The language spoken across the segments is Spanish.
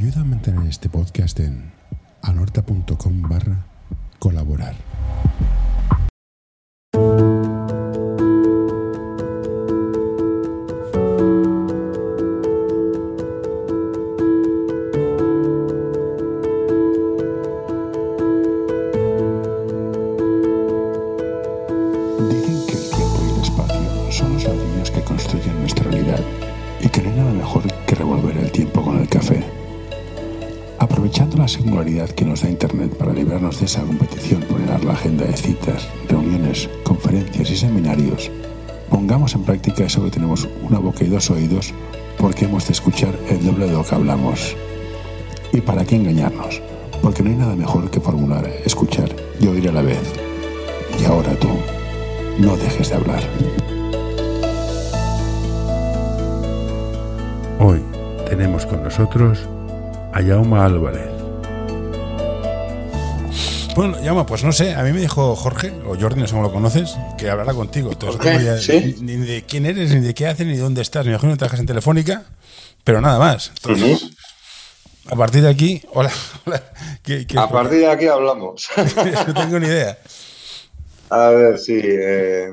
Ayuda a mantener este podcast en anorta.com barra colaborar. Esa competición por llenar la agenda de citas, reuniones, conferencias y seminarios, pongamos en práctica eso que tenemos una boca y dos oídos porque hemos de escuchar el doble de lo que hablamos. ¿Y para qué engañarnos? Porque no hay nada mejor que formular, escuchar y oír a la vez. Y ahora tú, no dejes de hablar. Hoy tenemos con nosotros a Yauma Álvarez. Bueno, llama, pues no sé, a mí me dijo Jorge, o Jordi, no sé cómo lo conoces, que hablará contigo. Entonces, Jorge, no ¿sí? ni, ni de quién eres, ni de qué haces, ni de dónde estás. Me imagino que trabajas en Telefónica, pero nada más. Entonces, a partir de aquí, hola, hola. ¿qué- qué- A partir de aquí hablamos. no tengo ni idea. A ver, sí. eh,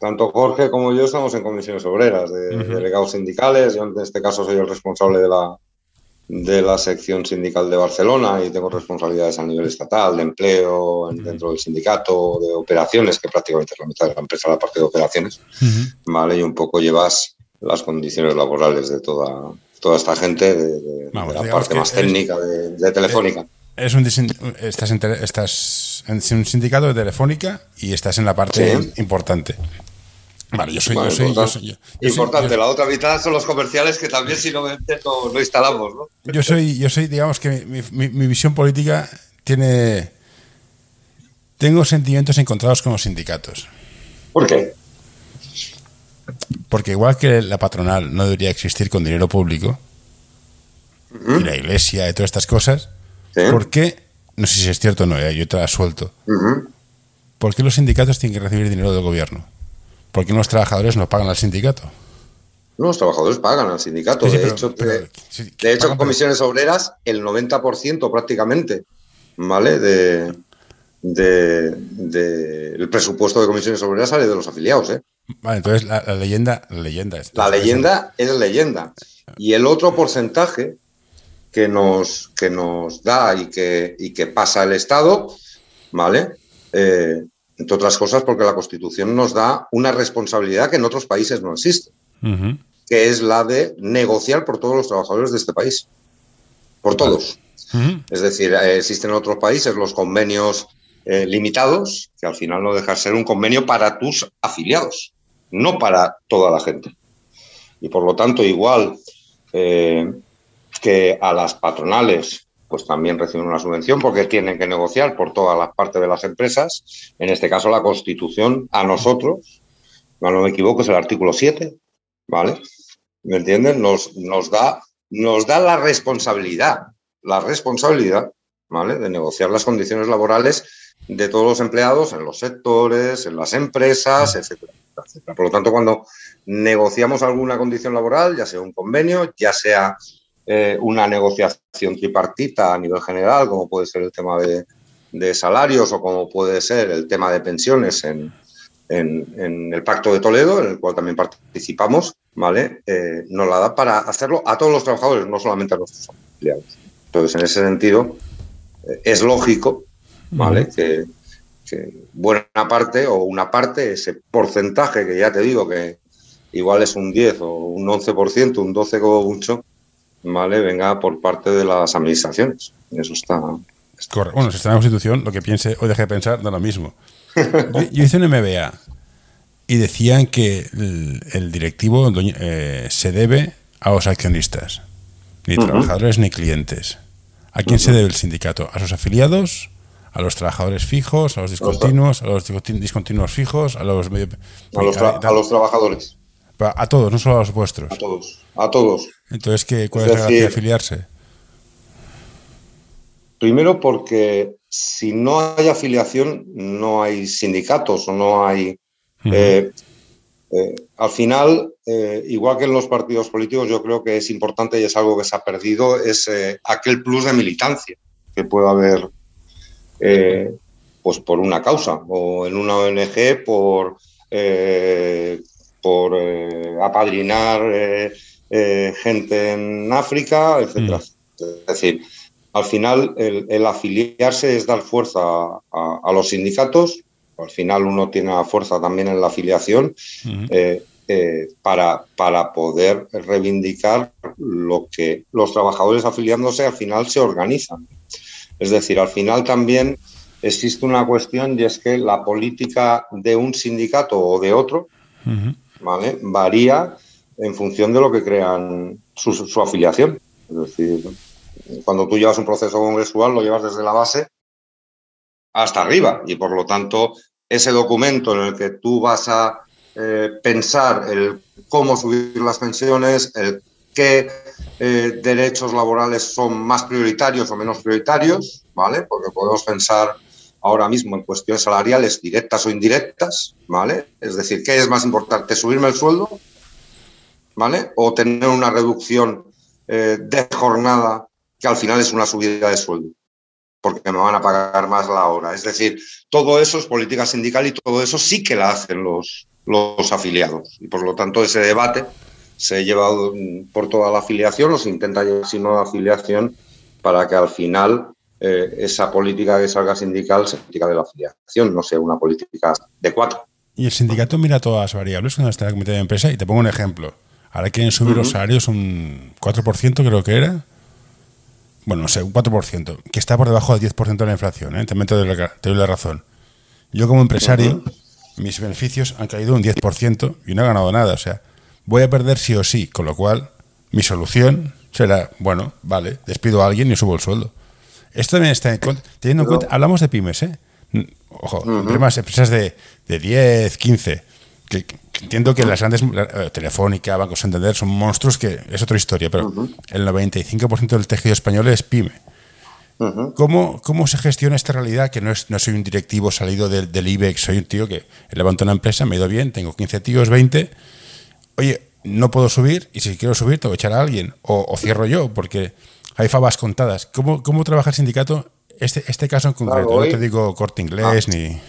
tanto Jorge como yo estamos en comisiones obreras, de delegados sindicales. Yo en este caso soy el responsable de la, de la sección sindical de Barcelona y tengo responsabilidades a nivel estatal, de empleo, en- dentro del sindicato, de operaciones, que prácticamente es la mitad de la empresa, la parte de operaciones. ¿vale? Y un poco llevas las condiciones laborales de toda, toda esta gente, de, de- de Vamos, la parte más eres- técnica de, de Telefónica. Eres un estás, en, estás en un sindicato de Telefónica y estás en la parte Sí. importante. Vale, yo soy, yo soy, yo importante. soy, yo- yo soy- Importante, yo- la otra mitad son los comerciales que también si no venden no, no instalamos, ¿no? Yo soy, yo soy, digamos que mi, mi- mi visión política tiene. Tengo sentimientos encontrados con los sindicatos. ¿Por qué? Porque igual que la patronal no debería existir con dinero público, y la iglesia y todas estas cosas, Sí. ¿por qué? No sé si es cierto o no, eh, yo te la suelto. Ujú. ¿Por qué los sindicatos tienen que recibir dinero del gobierno? ¿Por qué los trabajadores no pagan al sindicato? Los trabajadores pagan al sindicato. Sí, sí, de pero- hecho, pero- de, sí, de hecho, en comisiones obreras, el 90% prácticamente, ¿vale? De, de, de- el presupuesto de comisiones obreras sale de los afiliados, ¿eh? Vale, entonces la, la leyenda, la leyenda es. La leyenda es leyenda. Y el otro porcentaje que nos, que nos da y que, y que pasa el Estado, ¿vale? Eh, entre otras cosas porque la Constitución nos da una responsabilidad que en otros países no existe, que es la de negociar por todos los trabajadores de este país. Por todos. Es decir, eh, existen en otros países los convenios eh, limitados, que al final no dejan ser un convenio para tus afiliados, no para toda la gente. Y por lo tanto, igual eh, que a las patronales, pues también reciben una subvención porque tienen que negociar por todas las partes de las empresas. En este caso, la Constitución, a nosotros, no, me equivoco, es el artículo 7, ¿vale? ¿Me entienden? Nos, nos, da, nos da la responsabilidad, la responsabilidad, ¿vale? De negociar las condiciones laborales de todos los empleados en los sectores, en las empresas, etcétera, etcétera. Por lo tanto, cuando negociamos alguna condición laboral, ya sea un convenio, ya sea eh, una negociación tripartita a nivel general, como puede ser el tema de, de salarios o como puede ser el tema de pensiones en, en, en el Pacto de Toledo, en el cual también participamos, ¿vale? Eh, nos la da para hacerlo a todos los trabajadores, no solamente a nuestros empleados. Entonces, en ese sentido, eh, es lógico, ¿vale? que, que buena parte o una parte, ese porcentaje que ya te digo que igual es un 10 o un 11%, un 12 como mucho, ¿vale? Venga por parte de las administraciones. Eso está... Correcto. Bueno, si está en la Constitución, lo que piense o deje de pensar da lo mismo. Yo, yo hice un MBA y decían que el, el directivo eh, se debe a los accionistas, ni trabajadores ni clientes. ¿A quién se debe el sindicato? ¿A sus afiliados? ¿A los trabajadores fijos? ¿A los discontinuos? ¿A los discontin- discontinuos fijos? ¿A los medio- A los, tra- a los trabajadores, a todos, no solo a los vuestros. a todos, a todos. Entonces, ¿qué, ¿cuál Es es la gracia de decir, afiliarse? Primero porque si no hay afiliación, no hay sindicatos o no hay... Eh, eh, al final, eh, igual que en los partidos políticos, yo creo que es importante y es algo que se ha perdido, es aquel plus de militancia que puede haber pues por una causa o en una ONG por, por apadrinar gente en África, etc. Mm. Es decir, al final el, afiliarse es dar fuerza a, los sindicatos, al final uno tiene la fuerza también en la afiliación. Eh, para, para poder reivindicar lo que los trabajadores afiliándose al final se organizan. Es decir, al final también existe una cuestión y es que la política de un sindicato o de otro ¿vale? varía en función de lo que crean su, afiliación. Es decir, cuando tú llevas un proceso congresual lo llevas desde la base hasta arriba y por lo tanto ese documento en el que tú vas a eh, pensar el cómo subir las pensiones, el qué eh, derechos laborales son más prioritarios o menos prioritarios, ¿vale? Porque podemos pensar ahora mismo en cuestiones salariales directas o indirectas, ¿vale? Es decir, ¿qué es más importante, subirme el sueldo, ¿vale? O tener una reducción eh, de jornada que al final es una subida de sueldo, porque me van a pagar más la hora. Es decir, todo eso es política sindical y todo eso sí que la hacen los, los afiliados. Y por lo tanto ese debate se ha llevado por toda la afiliación o se intenta llevar sino la afiliación para que al final eh, esa política que salga sindical se política de la afiliación, no sea una política de cuatro. Y el sindicato mira todas las variables cuando está en el comité de empresa y te pongo un ejemplo. Ahora quieren subir los salarios un 4% creo que era. Bueno, no sé, un 4%, que está por debajo del 10% de la inflación. ¿eh? También te doy, la, razón. Yo como empresario mis beneficios han caído un 10% y no he ganado nada. O sea, voy a perder sí o sí, con lo cual mi solución será, bueno, vale, despido a alguien y subo el sueldo. Esto también está en cuenta, teniendo en cuenta, hablamos de pymes, ¿eh? Ojo, empresas de, de 10, 15, que, entiendo que las grandes, eh, Telefónica, Banco Santander, son monstruos que es otra historia, pero el 95% del tejido español es pyme. ¿Cómo, ¿Cómo, se gestiona esta realidad? Que no, es, no soy un directivo salido del, del IBEX, soy un tío que levanto una empresa, me ha ido bien, tengo 15 tíos, 20. Oye, no puedo subir y si quiero subir tengo que echar a alguien o, cierro yo porque hay fabas contadas. ¿Cómo, cómo trabaja el sindicato este, este caso en concreto? no te digo corte inglés ah. ni...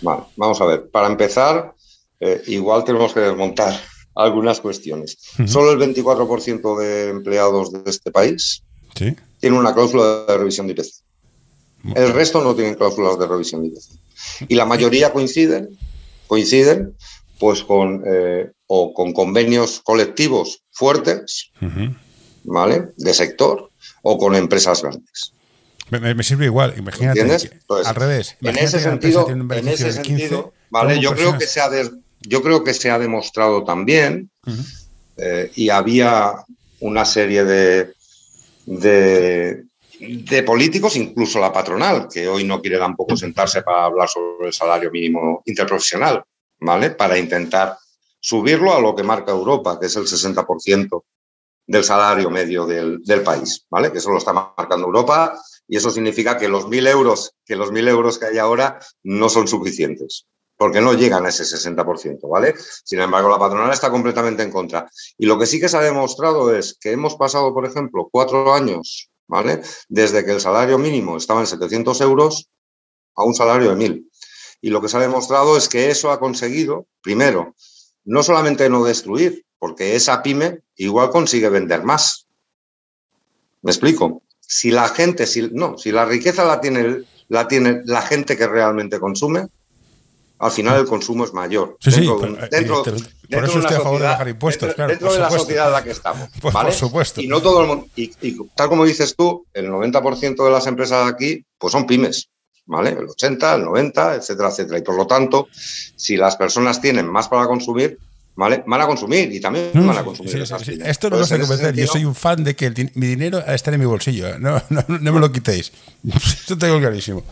Vale, vamos a ver. Para empezar, eh, igual tenemos que desmontar algunas cuestiones. Solo el 24% de empleados de este país ¿Sí? tiene una cláusula de revisión de IPC. El resto no tienen cláusulas de revisión de IPC. Y la mayoría coinciden, coinciden pues con, eh, o con convenios colectivos fuertes, ¿vale? De sector, o con empresas grandes. Me, sirve igual, imagínate. al revés. En ese sentido, en ese sentido ¿vale? Yo creo, que se ha yo creo que se ha demostrado también, eh, y había una serie de, de, políticos, incluso la patronal, que hoy no quiere tampoco sentarse para hablar sobre el salario mínimo interprofesional, ¿vale? Para intentar subirlo a lo que marca Europa, que es el 60% del salario medio del, país, ¿vale? Que eso lo está marcando Europa y eso significa que los mil euros, que los euros que hay ahora no son suficientes porque no llegan a ese 60%, ¿vale? Sin embargo, la patronal está completamente en contra. Y lo que sí que se ha demostrado es que hemos pasado, por ejemplo, cuatro años, ¿vale? Desde que el salario mínimo estaba en 700 euros a un salario de 1.000. Y lo que se ha demostrado es que eso ha conseguido, primero, no solamente no destruir, porque esa pyme igual consigue vender más. ¿Me explico? Si la gente, si, no, si la riqueza la tiene, la tiene la gente que realmente consume, al final el consumo es mayor. Sí, dentro, sí, dentro, por eso estoy a favor de bajar impuestos, dentro, dentro de la sociedad en la que estamos. Por supuesto. Y no todo el mundo, y, tal como dices tú, el 90% de las empresas aquí pues son pymes, ¿vale? El 80, el 90, etcétera, etcétera. Y por lo tanto, si las personas tienen más para consumir, ¿vale? Van a consumir y también van a consumir. Esto no lo sé convencer. Yo soy un fan de que mi dinero está en mi bolsillo. ¿eh? No, no, no me lo quitéis. Esto tengo clarísimo.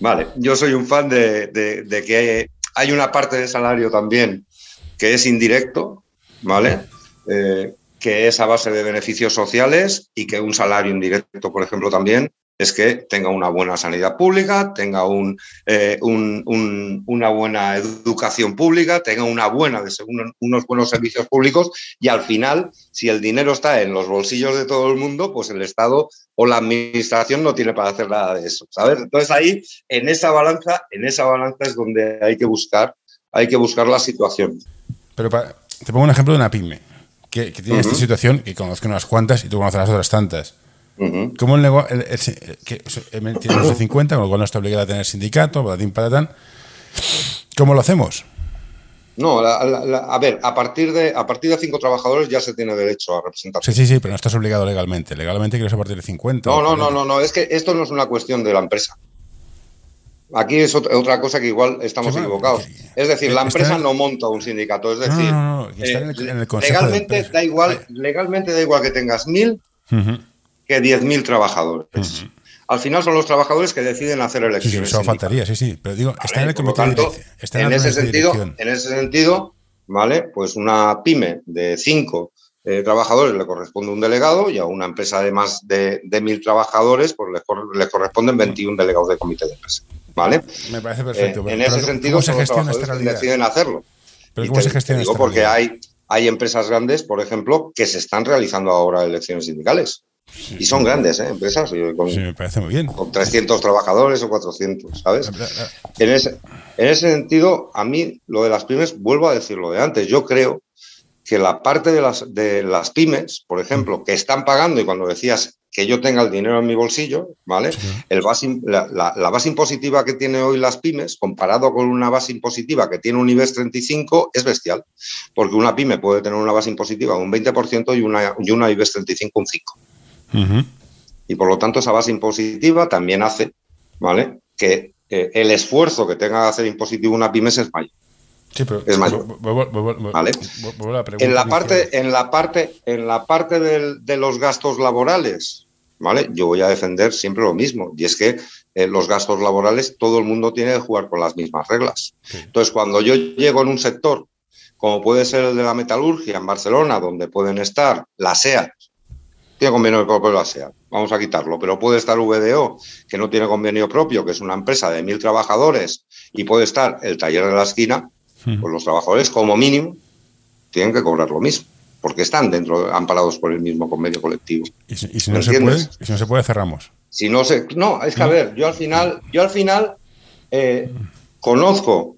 Vale, yo soy un fan de, de, que hay una parte de salario también que es indirecto, ¿vale? Eh, que es a base de beneficios sociales y que un salario indirecto, por ejemplo, también es que tenga una buena sanidad pública, tenga un, eh, una buena educación pública, tenga una buena, unos buenos servicios públicos y al final, si el dinero está en los bolsillos de todo el mundo, pues el Estado o la Administración no tiene para hacer nada de eso, ¿sabes? Entonces ahí, en esa balanza, en esa balanza es donde hay que buscar, hay que buscar la situación. Pero te pongo un ejemplo de una pyme que, tiene esta situación, que conozco unas cuantas y tú conoces las otras tantas como el negocio, tiene más de 50, con lo cual no está obligado a tener sindicato, para ¿Cómo lo hacemos? No, a ver, a partir, de, a partir de cinco trabajadores ya se tiene derecho a representar. Sí, sí, sí, pero no estás obligado legalmente. Legalmente quieres a partir de 50. No, no, no, no, no, es que esto no es una cuestión de la empresa. Aquí es otra cosa que igual estamos equivocados. Es decir, la empresa no monta un sindicato. Es decir, legalmente, da igual, legalmente da igual que tengas mil que 10.000 trabajadores. Al final son los trabajadores que deciden hacer elecciones. Sí, eso faltaría, sí, sí. Pero digo, está en el comité en, ese sentido, en ese sentido, ¿vale? Pues una pyme de 5 eh, trabajadores le corresponde un delegado y a una empresa de más de, de 1.000 trabajadores pues le, corresponden 21 delegados de comité de empresa. ¿Vale? Me parece perfecto. Eh, en ese sentido, se gestiona esta deciden hacerlo. ¿Pero cómo se gestiona digo porque hay, hay empresas grandes, por ejemplo, que se están realizando ahora elecciones sindicales y son grandes ¿eh? empresas. Con, sí, me parece muy bien. Con 300 trabajadores o 400, ¿sabes? En ese, en ese sentido, a mí lo de las pymes, vuelvo a decirlo de antes, yo creo que la parte de las, de las pymes, por ejemplo, que están pagando, y cuando decías que yo tenga el dinero en mi bolsillo, ¿vale? El base, la, la, base impositiva que tiene hoy las pymes, comparado con una base impositiva que tiene un IBEX 35, es bestial. Porque una pyme puede tener una base impositiva de un 20% y una, y una IBEX 35 un 5%. Y por lo tanto, esa base impositiva también hace ¿vale? que el esfuerzo que tenga que hacer impositivo una pyme es mayor. Sí, pero es mayor. ¿vale? En la parte, en la parte, en la parte de los gastos laborales, ¿vale? Yo voy a defender siempre lo mismo. Y es que eh, los gastos laborales, todo el mundo tiene que jugar con las mismas reglas. Entonces, cuando yo llego en un sector, como puede ser el de la metalurgia en Barcelona, donde pueden estar la SEA tiene convenio propio la SEA, vamos a quitarlo, pero puede estar VDO, que no tiene convenio propio, que es una empresa de mil trabajadores, y puede estar el taller de la esquina, pues los trabajadores como mínimo tienen que cobrar lo mismo, porque están dentro, amparados por el mismo convenio colectivo. ¿Y si, no, se puede, si no se puede, cerramos? Si no se, no, es que a ver, yo al final, yo al final eh, conozco,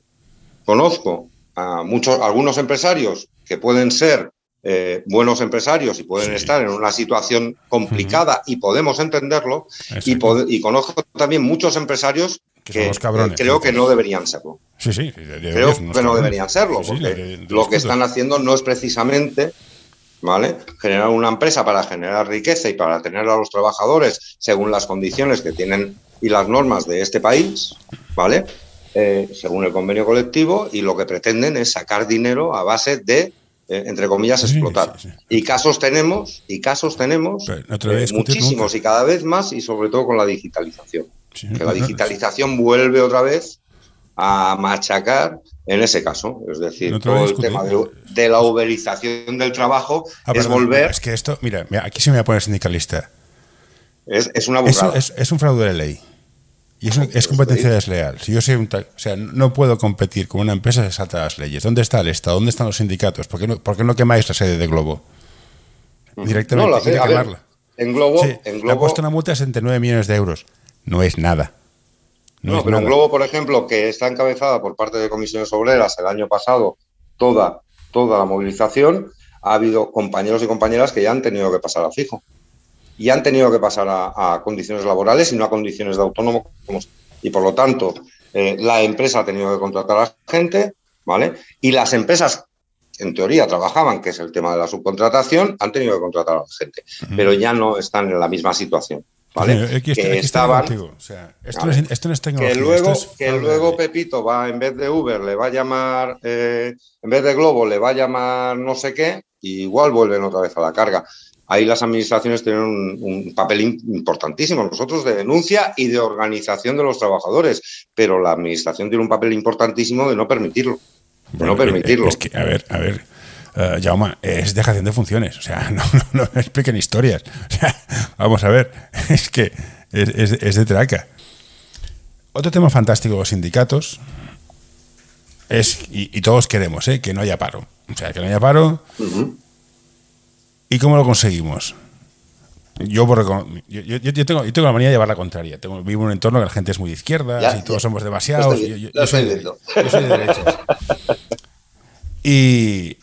conozco a muchos, algunos empresarios que pueden ser eh, buenos empresarios y pueden estar en una situación complicada y podemos entenderlo. Y, y, conozco también muchos empresarios que, creo que no deberían serlo. Sí, sí, creo que no deberían serlo, porque lo que están haciendo no es precisamente ¿vale? Generar una empresa para generar riqueza y para tener a los trabajadores según las condiciones que tienen y las normas de este país, ¿vale? Eh, según el convenio colectivo, y lo que pretenden es sacar dinero a base de eh, entre comillas, explotar. Y casos tenemos, y casos tenemos eh, muchísimos y cada vez más, y sobre todo con la digitalización. que la digitalización vuelve otra vez a machacar en ese caso. Es decir, todo el tema de, la uberización del trabajo ah, es volver. Es que esto, mira, aquí se me va a poner sindicalista. Es, una burrada. es un fraude de ley. Y eso es competencia desleal. Si yo soy un o sea, no puedo competir con una empresa que salta las leyes. ¿Dónde está el Estado? ¿Dónde están los sindicatos? ¿Por qué no, por qué no quemáis la sede de Globo? Directamente, no, la quemarla. en Globo, en Globo. Le ha puesto una multa de 69 millones de euros. No es nada. No, pero en Globo, por ejemplo, que está encabezada por parte de comisiones obreras el año pasado, toda, toda la movilización, ha habido compañeros y compañeras que ya han tenido que pasar a fijo y han tenido que pasar a, condiciones laborales y no a condiciones de autónomo. Y por lo tanto, eh, la empresa ha tenido que contratar a la gente, ¿vale? Y las empresas, en teoría, trabajaban, que es el tema de la subcontratación, han tenido que contratar a la gente, pero ya no están en la misma situación. ¿Vale? que estaban, esto, no es, tecnología. Que luego, que luego Pepito va, en vez de Uber, le va a llamar, eh, en vez de Globo, le va a llamar no sé qué, y igual vuelven otra vez a la carga ahí las administraciones tienen un, papel importantísimo, nosotros de denuncia y de organización de los trabajadores, pero la administración tiene un papel importantísimo de no permitirlo. De no permitirlo. Es que, a ver, a ver. Uh, Jaume, es dejación de funciones, o sea, no, no, no expliquen historias. O sea, vamos a ver, es que es, de traca. Otro tema fantástico de los sindicatos es, y, todos queremos, ¿eh? que no haya paro. O sea, que no haya paro. ¿Y cómo lo conseguimos? Yo, yo, yo, tengo, yo tengo la manía de llevar la contraria. Tengo, vivo en un entorno que la gente es muy de izquierda y todos somos demasiados. yo, soy de, yo soy de derechos. Y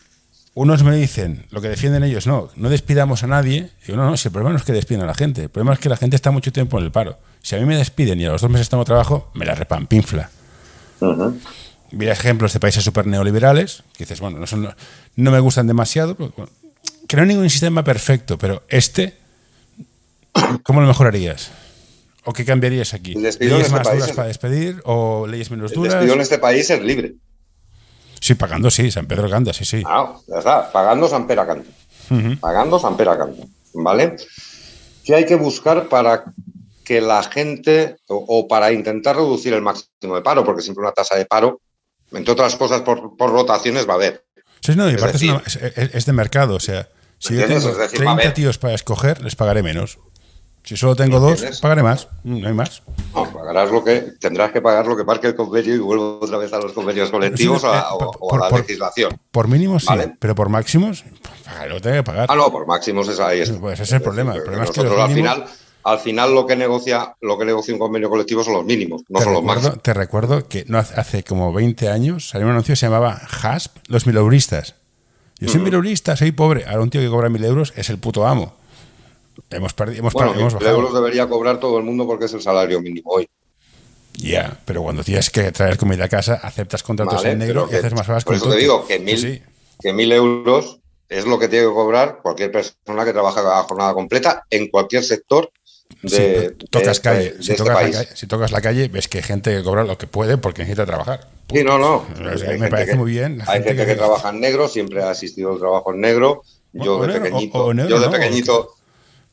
unos me dicen, lo que defienden ellos, no, no despidamos a nadie. Y yo, no, no, si el problema no es que despidan a la gente, el problema es que la gente está mucho tiempo en el paro. Si a mí me despiden y a los dos meses tengo trabajo, me la repampinfla. Uh ejemplos de países súper neoliberales, que dices, bueno, no, no, me gustan demasiado, que no hay ningún sistema perfecto, pero este, ¿cómo lo mejorarías? ¿O qué cambiarías aquí? ¿Leyes este más duras para despedir o leyes menos duras? El despido en este país es libre. Sí, pagando sí, San Pedro Canta, sí, sí. Ah, ya está, pagando San Pedro Canta. Pagando San Pedro Canta, ¿vale? ¿Qué hay que buscar para que la gente, o, para intentar reducir el máximo de paro, porque siempre una tasa de paro, entre otras cosas, por, rotaciones va a haber. Sí, no, y es, es, de mercado, o sea, si yo tengo 30 tíos para escoger, les pagaré menos. Si solo tengo dos, pagaré más, no hay más. No, pagarás lo que, tendrás que pagar lo que marque el convenio y vuelvo otra vez a los convenios colectivos o, a, la legislación. Por mínimos sí, pero por máximos, lo tengo que pagar. Ah, no, por máximos es ahí. Pues ese es el problema. El problema es que al final al final lo que negocia lo que negocia un convenio colectivo son los mínimos, no son los máximos. Te recuerdo que no hace como 20 años salió un anuncio que se llamaba HASP, los mileuristas. Yo soy mileurista, soy pobre. Ahora un tío que cobra mil euros es el puto amo. Hemos perdido, hemos, bueno, hemos euros debería cobrar todo el mundo porque es el salario mínimo hoy. Ya, pero cuando tienes que traer comida a casa, aceptas contratos en negro y haces más horas con Por eso te digo que mil, que mil euros es lo que tiene que cobrar cualquier persona que trabaja a jornada completa en cualquier sector de, tocas calle. si, tocas La calle, si tocas la calle, ves que hay gente que cobra lo que puede porque necesita trabajar. Sí, no, no. me parece muy bien. Hay gente, que, trabaja en negro, siempre ha asistido al trabajo en negro. Yo, de, pequeñito, yo de pequeñito,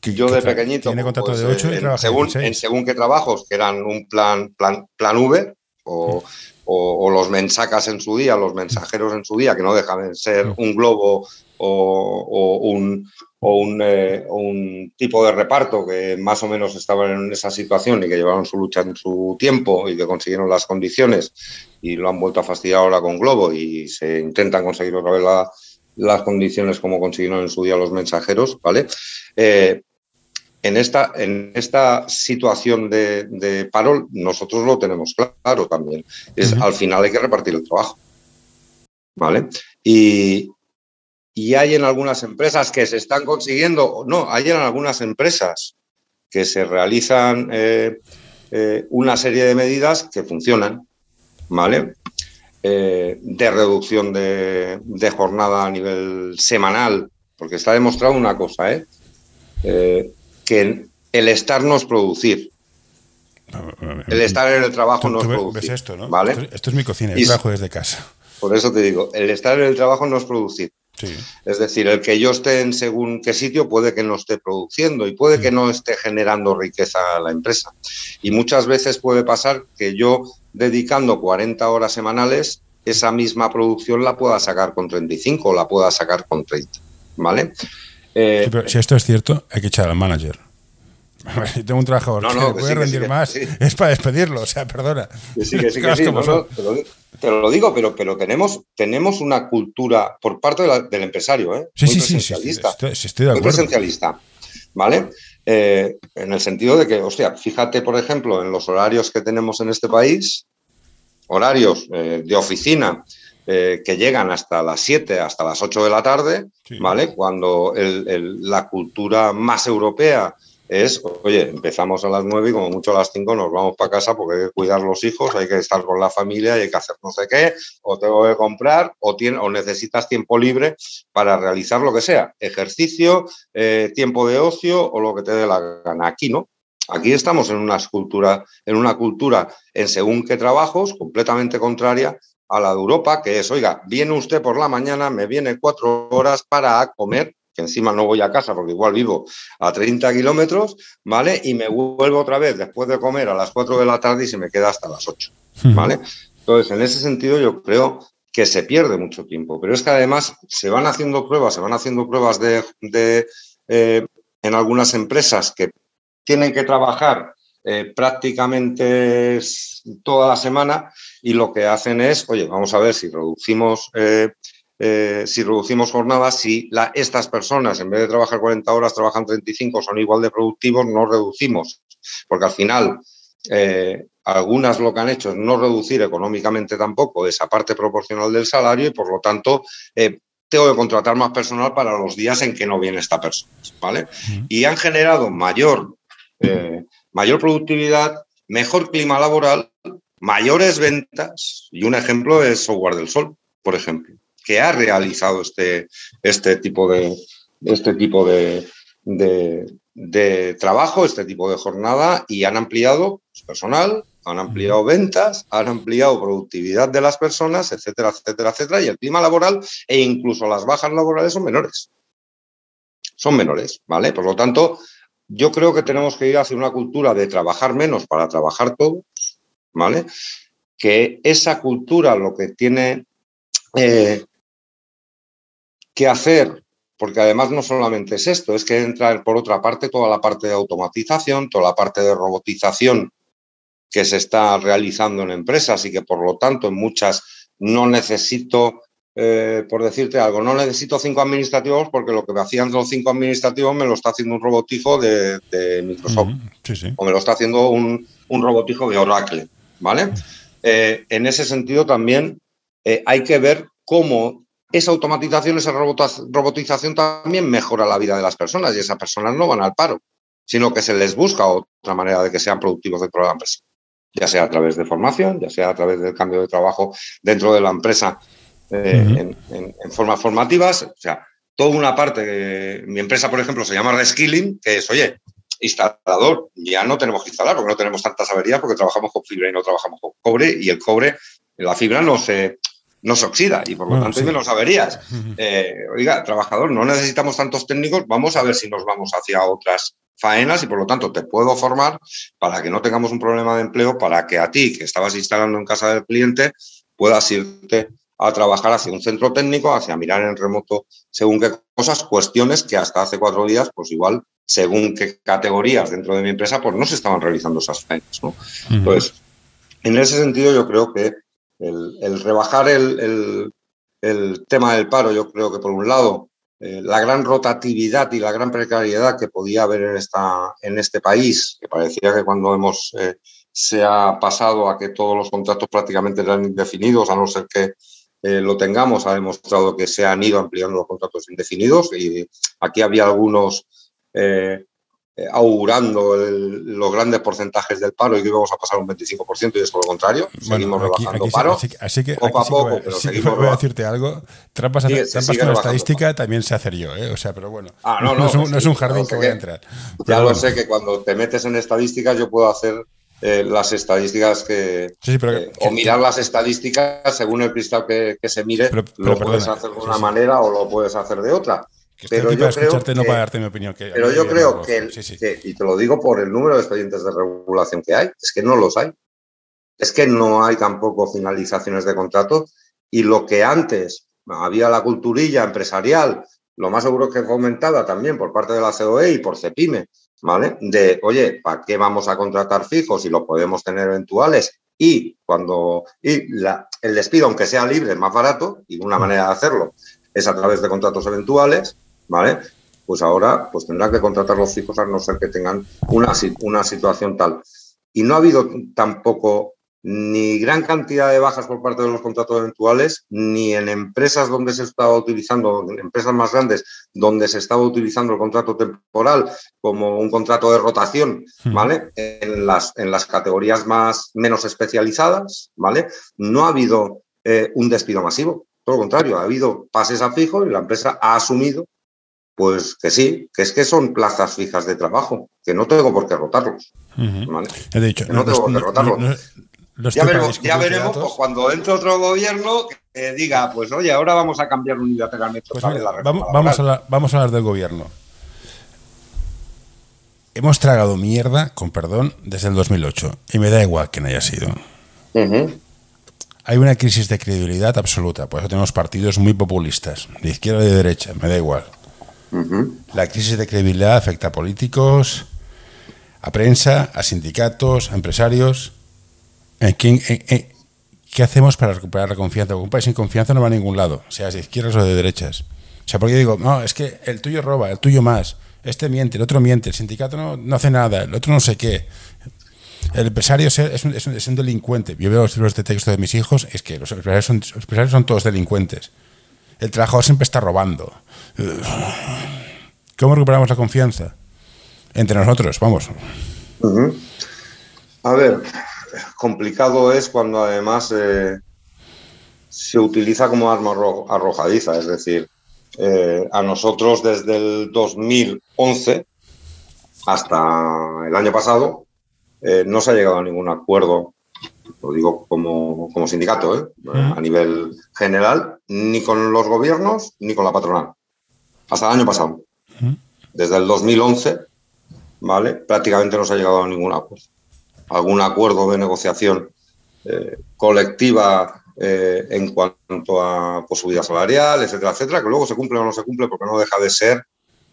yo de pequeñito. Tiene contrato pues, de 8 y en, según, en según qué trabajos, que eran un plan, plan, plan Uber o, o, los mensacas en su día, los mensajeros en su día, que no dejan de ser un globo o, un, eh, un, tipo de reparto que más o menos estaban en esa situación y que llevaron su lucha en su tiempo y que consiguieron las condiciones y lo han vuelto a fastidiar ahora con Globo y se intentan conseguir otra vez las condiciones como consiguieron en su día los mensajeros, ¿vale? Eh, en esta, en esta situación de, paro, nosotros lo tenemos claro también. Es, Al final hay que repartir el trabajo. ¿Vale? Y, hay en algunas empresas que se están consiguiendo, no, hay en algunas empresas que se realizan eh, eh, una serie de medidas que funcionan, ¿vale? Eh, de reducción de, de, jornada a nivel semanal, porque está demostrado una cosa, ¿eh? Que el estar no es producir. El estar en el trabajo no es producir. esto, Esto, es mi cocina, el trabajo desde casa. Por eso te digo, el estar en el trabajo no es producir. Es decir, el que yo esté en según qué sitio puede que no esté produciendo y puede que no esté generando riqueza a la empresa. Y muchas veces puede pasar que yo, dedicando 40 horas semanales, esa misma producción la pueda sacar con 35 o la pueda sacar con 30. ¿Vale? Eh, si esto es cierto, hay que echar al manager. Si tengo un trabajador que puede rendir más, es para despedirlo, o sea, perdona. sí, que sí, que sí. te, lo, digo, pero, pero tenemos, tenemos una cultura por parte del empresario, ¿eh? Sí, sí, sí, estoy, estoy, de acuerdo. Muy presencialista, ¿vale? Eh, en el sentido de que, hostia, fíjate, por ejemplo, en los horarios que tenemos en este país, horarios eh, de oficina, eh, que llegan hasta las 7, hasta las 8 de la tarde, ¿vale? Cuando la cultura más europea es, oye, empezamos a las 9 y como mucho a las 5 nos vamos para casa porque hay que cuidar los hijos, hay que estar con la familia y hay que hacer no sé qué, o tengo que comprar, o, o necesitas tiempo libre para realizar lo que sea, ejercicio, eh, tiempo de ocio o lo que te dé la gana. Aquí no, Aquí estamos en una cultura, en una cultura en según qué trabajos, completamente contraria a la de Europa, que es, oiga, viene usted por la mañana, me viene cuatro horas para comer, que encima no voy a casa porque igual vivo a 30 kilómetros, ¿vale? Y me vuelvo otra vez después de comer a las 4 de la tarde y se me queda hasta las 8, ¿vale? Entonces, en ese sentido yo creo que se pierde mucho tiempo, pero es que además se van haciendo pruebas, se van haciendo pruebas de, eh, en algunas empresas que tienen que trabajar eh, prácticamente toda la semana y lo que hacen es, oye, vamos a ver si reducimos, eh, eh, si reducimos jornadas, si estas personas en vez de trabajar 40 horas trabajan 35, son igual de productivos, no reducimos, porque al final algunas lo que han hecho es no reducir económicamente tampoco esa parte proporcional del salario y por lo tanto tengo que contratar más personal para los días en que no viene esta persona, ¿vale? Y han generado mayor mayor productividad, mejor clima laboral, mayores ventas y un ejemplo es Software del Sol, por ejemplo, que ha realizado este, este tipo de este tipo de, de, trabajo, este tipo de jornada y han ampliado personal, han ampliado ventas, han ampliado productividad de las personas, etcétera, etcétera, etcétera, y el clima laboral e incluso las bajas laborales son menores. Son menores, ¿vale? Por lo tanto, yo creo que tenemos que ir hacia una cultura de trabajar menos para trabajar todos, ¿vale? Que esa cultura lo que tiene eh, que hacer, porque además no solamente es esto, es que entra por otra parte toda la parte de automatización, toda la parte de robotización que se está realizando en empresas y que por lo tanto en muchas no necesito eh, por decirte algo, no necesito cinco administrativos porque lo que me hacían los cinco administrativos me lo está haciendo un robotijo de, Microsoft. O me lo está haciendo un, robotijo de Oracle. ¿Vale? Eh, en ese sentido también eh, hay que ver cómo esa automatización, esa robotización también mejora la vida de las personas y esas personas no van al paro, sino que se les busca otra manera de que sean productivos dentro de la empresa, ya sea a través de formación, ya sea a través del cambio de trabajo dentro de la empresa eh, en, formas formativas. O sea, toda una parte, mi empresa, por ejemplo, se llama Reskilling, que es, oye, instalador, ya no tenemos que instalar porque no tenemos tantas averías porque trabajamos con fibra y no trabajamos con cobre y el cobre, la fibra no se, no se oxida y por lo tanto hay menos averías. Eh, oiga, trabajador, no necesitamos tantos técnicos, vamos a ver si nos vamos hacia otras faenas y por lo tanto te puedo formar para que no tengamos un problema de empleo, para que a ti que estabas instalando en casa del cliente puedas irte a trabajar hacia un centro técnico, hacia mirar en remoto según qué cosas, cuestiones que hasta hace cuatro días, pues igual, según qué categorías dentro de mi empresa, pues no se estaban realizando esas faenas. ¿no? Entonces, en ese sentido yo creo que el, rebajar el, tema del paro, yo creo que por un lado, eh, la gran rotatividad y la gran precariedad que podía haber en, esta, en este país, que parecía que cuando hemos... Eh, se ha pasado a que todos los contratos prácticamente eran indefinidos, a no ser que eh, lo tengamos, ha demostrado que se han ido ampliando los contratos indefinidos y aquí había algunos eh, eh, augurando los grandes porcentajes del paro y que íbamos a pasar un 25% y es por lo contrario, seguimos rebajando paro. así que, poco a poco, pero seguimos voy a decirte algo, trampas, con la estadística también sé hacer yo, o sea, pero bueno, ah, no, no, es un, jardín que voy a entrar. Ya lo sé que cuando te metes en estadísticas yo puedo hacer eh, las estadísticas que, eh, o mirar las estadísticas según el cristal que, se mire, lo puedes hacer de una manera o lo puedes hacer de otra. pero yo creo que, no para darte mi opinión. pero yo creo que, y te lo digo por el número de expedientes de regulación que hay, es que no los hay. Es que no hay tampoco finalizaciones de contrato y lo que antes había la culturilla empresarial, lo más seguro que fomentada también por parte de la COE y por CEPIME, ¿vale? De, oye, ¿para qué vamos a contratar fijos si lo podemos tener eventuales? Y cuando y el despido, aunque sea libre, es más barato, y una manera de hacerlo es a través de contratos eventuales, ¿vale? Pues ahora pues tendrán que contratar los fijos a no ser que tengan una, una situación tal. Y no ha habido tampoco ni gran cantidad de bajas por parte de los contratos eventuales, ni en empresas donde se estaba utilizando, en empresas más grandes, donde se estaba utilizando el contrato temporal como un contrato de rotación, hmm. ¿vale? En las, en las categorías más, menos especializadas, ¿vale? No ha habido eh, un despido masivo, todo lo contrario, ha habido pases a fijo y la empresa ha asumido pues que sí, que es que son plazas fijas de trabajo, que no tengo por qué rotarlos. ¿vale? He dicho, no, tengo por qué rotarlos ya veremos, ya veremos pues, cuando entre otro gobierno que diga, pues oye, ahora vamos a cambiar unilateralmente pues vamos, vamos, a hablar, vamos a hablar del gobierno. Hemos tragado mierda, con perdón, desde el 2008 y me da igual que no haya sido. Hay una crisis de credibilidad absoluta, por eso tenemos partidos muy populistas, de izquierda y de derecha, me da igual. La crisis de credibilidad afecta a políticos, a prensa, a sindicatos, a empresarios. ¿En quién, ¿Qué hacemos para recuperar la confianza? un país sin confianza no va a ningún lado, seas de izquierdas o de derechas. O sea, porque yo digo, no, es que el tuyo roba, el tuyo más, este miente, el otro miente, el sindicato no, no hace nada, el otro no sé qué. El empresario es un, es, un, delincuente. Yo veo los libros de texto de mis hijos, es que los empresarios, son, los empresarios son todos delincuentes. El trabajador siempre está robando. ¿Cómo recuperamos la confianza? Entre nosotros, vamos. A ver, complicado es cuando además eh, se utiliza como arma arrojadiza, es decir, eh, a nosotros desde el 2011 hasta el año pasado eh, no se ha llegado a ningún acuerdo, lo digo como, como sindicato, a nivel general, ni con los gobiernos ni con la patronal, hasta el año pasado. Desde el 2011, ¿vale? Prácticamente no se ha llegado a ningún acuerdo algún acuerdo de negociación eh, colectiva eh, en cuanto a pues, subida salarial, etcétera, etcétera, que luego se cumple o no se cumple porque no deja de ser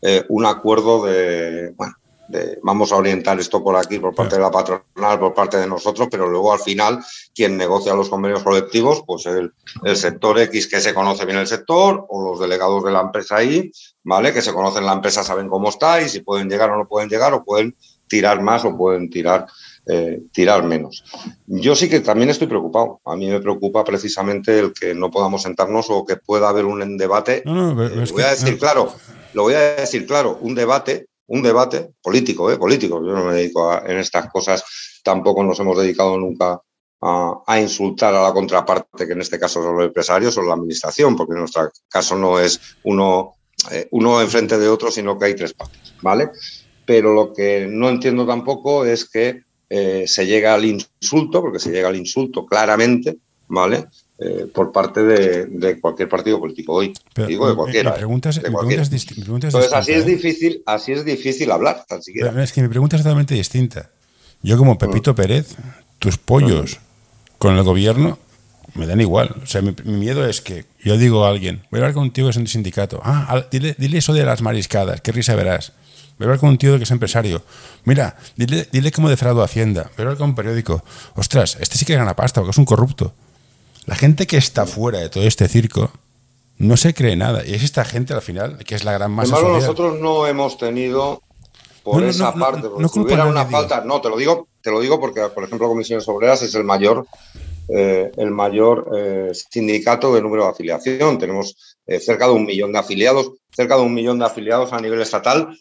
eh, un acuerdo de, bueno, de, vamos a orientar esto por aquí, por parte de la patronal, por parte de nosotros, pero luego al final quien negocia los convenios colectivos, pues el, el sector X que se conoce bien el sector o los delegados de la empresa ahí, ¿vale? Que se conocen la empresa, saben cómo está y si pueden llegar o no pueden llegar o pueden tirar más o pueden tirar eh, tirar menos. Yo sí que también estoy preocupado. A mí me preocupa precisamente el que no podamos sentarnos o que pueda haber un debate. lo voy a decir claro, lo voy a decir claro, un debate, un debate político, ¿eh? político. Yo no me dedico a, en estas cosas, tampoco nos hemos dedicado nunca a, insultar a la contraparte, que en este caso son los empresarios o la administración, porque en nuestro caso no es uno, eh, uno enfrente de otro, sino que hay tres partes, ¿vale? Pero lo que no entiendo tampoco es que eh, se llega al insulto, porque se llega al insulto claramente, ¿vale? Eh, por parte de, cualquier partido político hoy. digo de cualquiera. preguntas, Entonces así es ¿eh? difícil, así es difícil hablar, tan siquiera. es que mi pregunta es totalmente distinta. Yo como Pepito mm. Pérez, tus pollos mm. con el gobierno me dan igual. O sea, mi, miedo es que yo digo a alguien, voy a hablar con un tío que es un sindicato. Ah, dile, dile eso de las mariscadas, qué risa verás. Voy a hablar con un tío que es empresario. Mira, dile, dile cómo defraudo Hacienda. Voy a hablar con un periódico. Ostras, este sí que gana pasta porque es un corrupto. La gente que está fuera de todo este circo no se cree nada. Y es esta gente al final que es la gran masa. Además, nosotros no hemos tenido por esa parte. si hubiera una falta, no, te lo digo, te lo digo porque, por ejemplo, Comisiones Obreras es el mayor, eh, el mayor eh, sindicato de número de afiliación. Tenemos eh, cerca de un millón de afiliados, cerca de un millón de afiliados a nivel estatal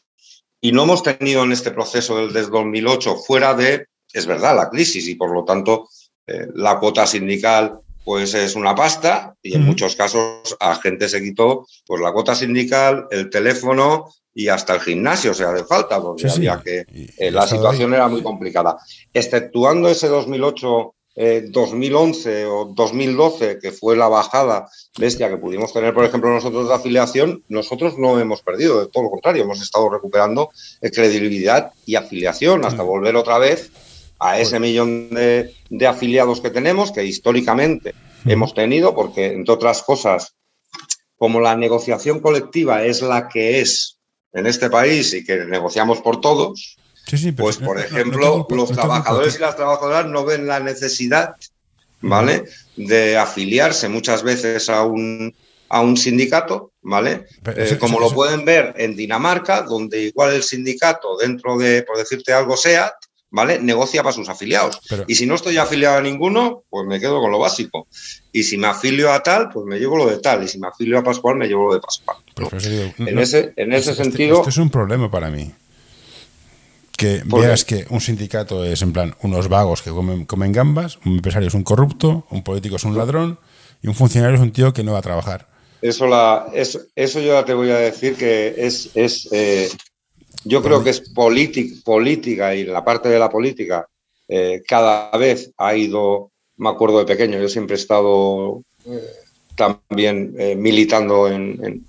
y no hemos tenido en este proceso del, desde 2008 fuera de, es verdad, la crisis y por lo tanto eh, la cuota sindical pues es una pasta y en muchos casos a gente se quitó pues la cuota sindical, el teléfono y hasta el gimnasio se hace falta porque había que eh, la situación era muy complicada. Exceptuando ese 2008 2011 eh, o 2012, que fue la bajada bestia que pudimos tener, por ejemplo, nosotros de afiliación, nosotros no hemos perdido, de todo lo contrario, hemos estado recuperando credibilidad y afiliación hasta mm. volver otra vez a ese millón de, afiliados que tenemos, que históricamente mm. hemos tenido, porque, entre otras cosas, como la negociación colectiva es la que es en este país y que negociamos por todos, pues, por ejemplo, los trabajadores y las trabajadoras no ven la necesidad, ¿vale?, de afiliarse muchas veces a un, a un sindicato, ¿vale? Eh, como lo pueden ver en Dinamarca, donde igual el sindicato, dentro de, por decirte algo, SEAT, ¿vale? Negocia para sus afiliados. y si no estoy afiliado a ninguno, pues me quedo con lo básico. Y si me afilio a tal, pues me llevo lo de tal. Y si me afilio a Pascual, me llevo lo de Pascual. en, ese, en ese sentido... esto es un problema para mí que veas que un sindicato es en plan unos vagos que comen, comen, gambas, un empresario es un corrupto, un político es un ladrón y un funcionario es un tío que no va a trabajar. Eso, la, eso, eso yo ya te voy a decir que es, es eh, yo creo que es política y la parte de la política eh, cada vez ha ido, me acuerdo de pequeño, yo siempre he estado eh, también militando en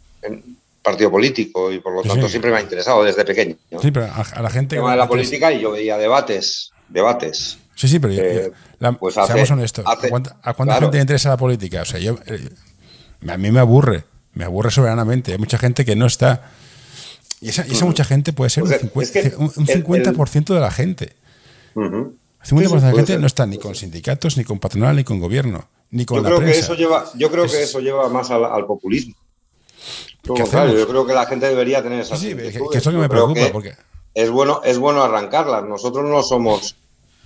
partido político y por lo tanto siempre me ha interesado desde pequeño. Sí, pero a, la gente... El tema de la política y yo veía debates, debates. Sí, sí, pero eh, pues seamos honestos. ¿A cuánta, gente le interesa la política? O sea, yo, eh, a mí me aburre, me aburre soberanamente. Hay mucha gente que no está Y esa, y esa mucha gente puede ser un 50%, es que un- un el- 50 de la gente. Ujú. El 50% de la gente ser. no está ni con sindicatos, ni con patronal, ni con gobierno, ni con Yo la creo que eso lleva, yo creo que Es- eso lleva más al, al populismo. Yo creo que la gente debería tener esas Sí, sí, que, inquietudes. que me preocupa, que porque es bueno, es bueno arrancarlas. Nosotros no somos